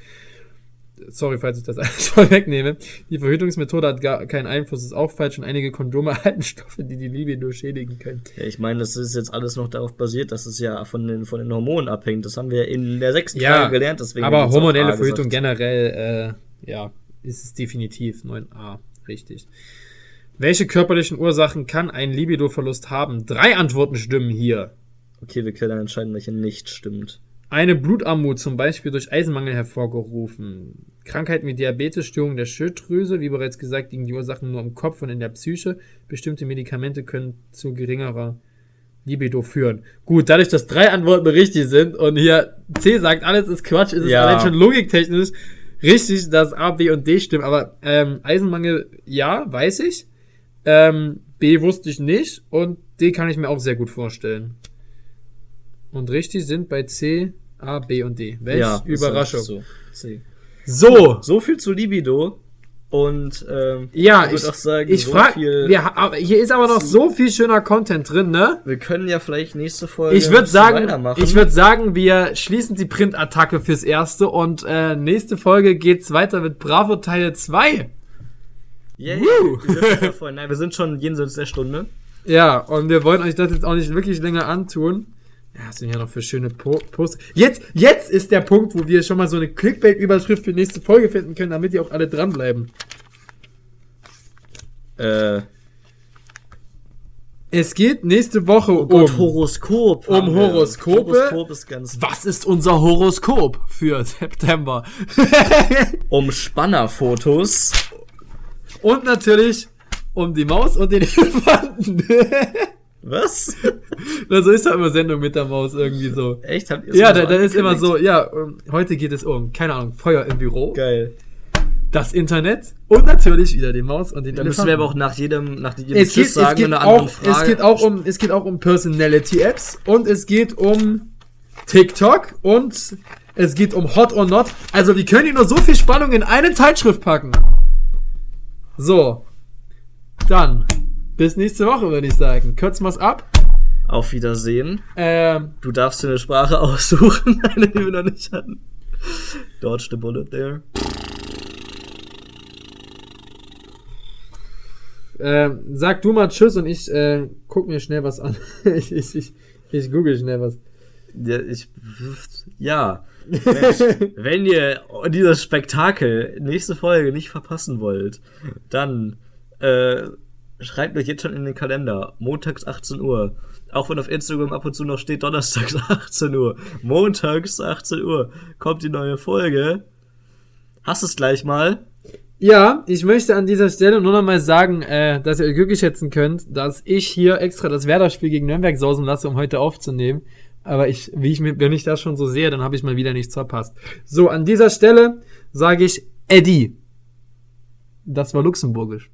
Sorry, falls ich das alles vorwegnehme. Die Verhütungsmethode hat gar keinen Einfluss, ist auch falsch und einige Kondome erhalten Stoffe, die die Libido schädigen können. Ja, ich meine, das ist jetzt alles noch darauf basiert, dass es ja von den, von den Hormonen abhängt. Das haben wir in der sechsten Ja, Frage gelernt. Deswegen aber hormonelle Verhütung gesagt. generell, äh, ja, ist es definitiv 9a, richtig. Welche körperlichen Ursachen kann ein Libidoverlust haben? Drei Antworten stimmen hier. Okay, wir können entscheiden, welche nicht stimmt. Eine Blutarmut, zum Beispiel durch Eisenmangel hervorgerufen. Krankheiten wie Diabetes, Störungen der Schilddrüse, wie bereits gesagt, liegen die Ursachen nur im Kopf und in der Psyche. Bestimmte Medikamente können zu geringerer Libido führen. Gut, dadurch, dass drei Antworten richtig sind und hier C sagt, alles ist Quatsch, ist es Ja. allein schon logiktechnisch richtig, dass A, B und D stimmen. Aber ähm, Eisenmangel, ja, weiß ich. Ähm, B wusste ich nicht und D kann ich mir auch sehr gut vorstellen. Und richtig sind bei C, A, B und D. Welch ja, Überraschung. So. C. So. so viel zu Libido. Und ähm, Ja, ich würde auch sagen, ich so frage, viel. wir, aber hier ist aber noch so viel schöner Content drin, ne? wir können ja vielleicht nächste Folge. Ich bisschen sagen, weitermachen. ich würde sagen, wir schließen die Printattacke fürs Erste und äh, nächste Folge geht's weiter mit Bravo Teil 2. Yeah, Woo! wir sind schon voll. Nein, wir sind schon jenseits der Stunde. Ja, und wir wollen euch das jetzt auch nicht wirklich länger antun. Ja, was sind hier noch für schöne po Posts? Jetzt, jetzt ist der Punkt, wo wir schon mal so eine Clickbait-Überschrift für die nächste Folge finden können, damit ihr auch alle dranbleiben. Äh, Es geht nächste Woche oh Gott, um. Horoskop. um. Horoskope. Horoskop ist ganz. Was ist unser Horoskop für September? Um Spannerfotos. Und natürlich um die Maus und den Elefanten. Was? Na, so ist ja immer Sendung mit der Maus irgendwie so. Echt? Habt ihr Ja, so da, da ist immer so, ja, um, heute geht es um, keine Ahnung, Feuer im Büro, Geil. das Internet und natürlich wieder die Maus und den Da müssen wir aber auch nach jedem, nach jedem es geht, Tschüss es, sagen, geht eine andere auch, Frage. es geht auch um, es geht auch um Personality Apps und es geht um TikTok und Es geht um Hot or Not. Also, wie können die nur so viel Spannung in eine Zeitschrift packen? So. Dann. Bis nächste Woche, würde ich sagen. Kürzen wir's ab. Auf Wiedersehen. Ähm, Du darfst dir eine Sprache aussuchen, eine, die wir noch nicht hatten. Dodge the bullet there. ähm, sag du mal Tschüss und ich äh, guck mir schnell was an. ich, ich, ich, ich google schnell was. Ja, ich, ja. Mensch, wenn ihr dieses Spektakel, nächste Folge nicht verpassen wollt, dann äh, schreibt euch jetzt schon in den Kalender. Montags 18 Uhr. Auch wenn auf Instagram ab und zu noch steht, donnerstags 18 Uhr. Montags 18 Uhr kommt die neue Folge. Hast es gleich mal. Ja, ich möchte an dieser Stelle nur noch mal sagen, äh, dass ihr euch glücklich schätzen könnt, dass ich hier extra das Werder-Spiel gegen Nürnberg sausen lasse, um heute aufzunehmen. Aber ich, wie ich mir, wenn ich das schon so sehe, dann habe ich mal wieder nichts verpasst. So, an dieser Stelle sage ich Eddie. Das war luxemburgisch.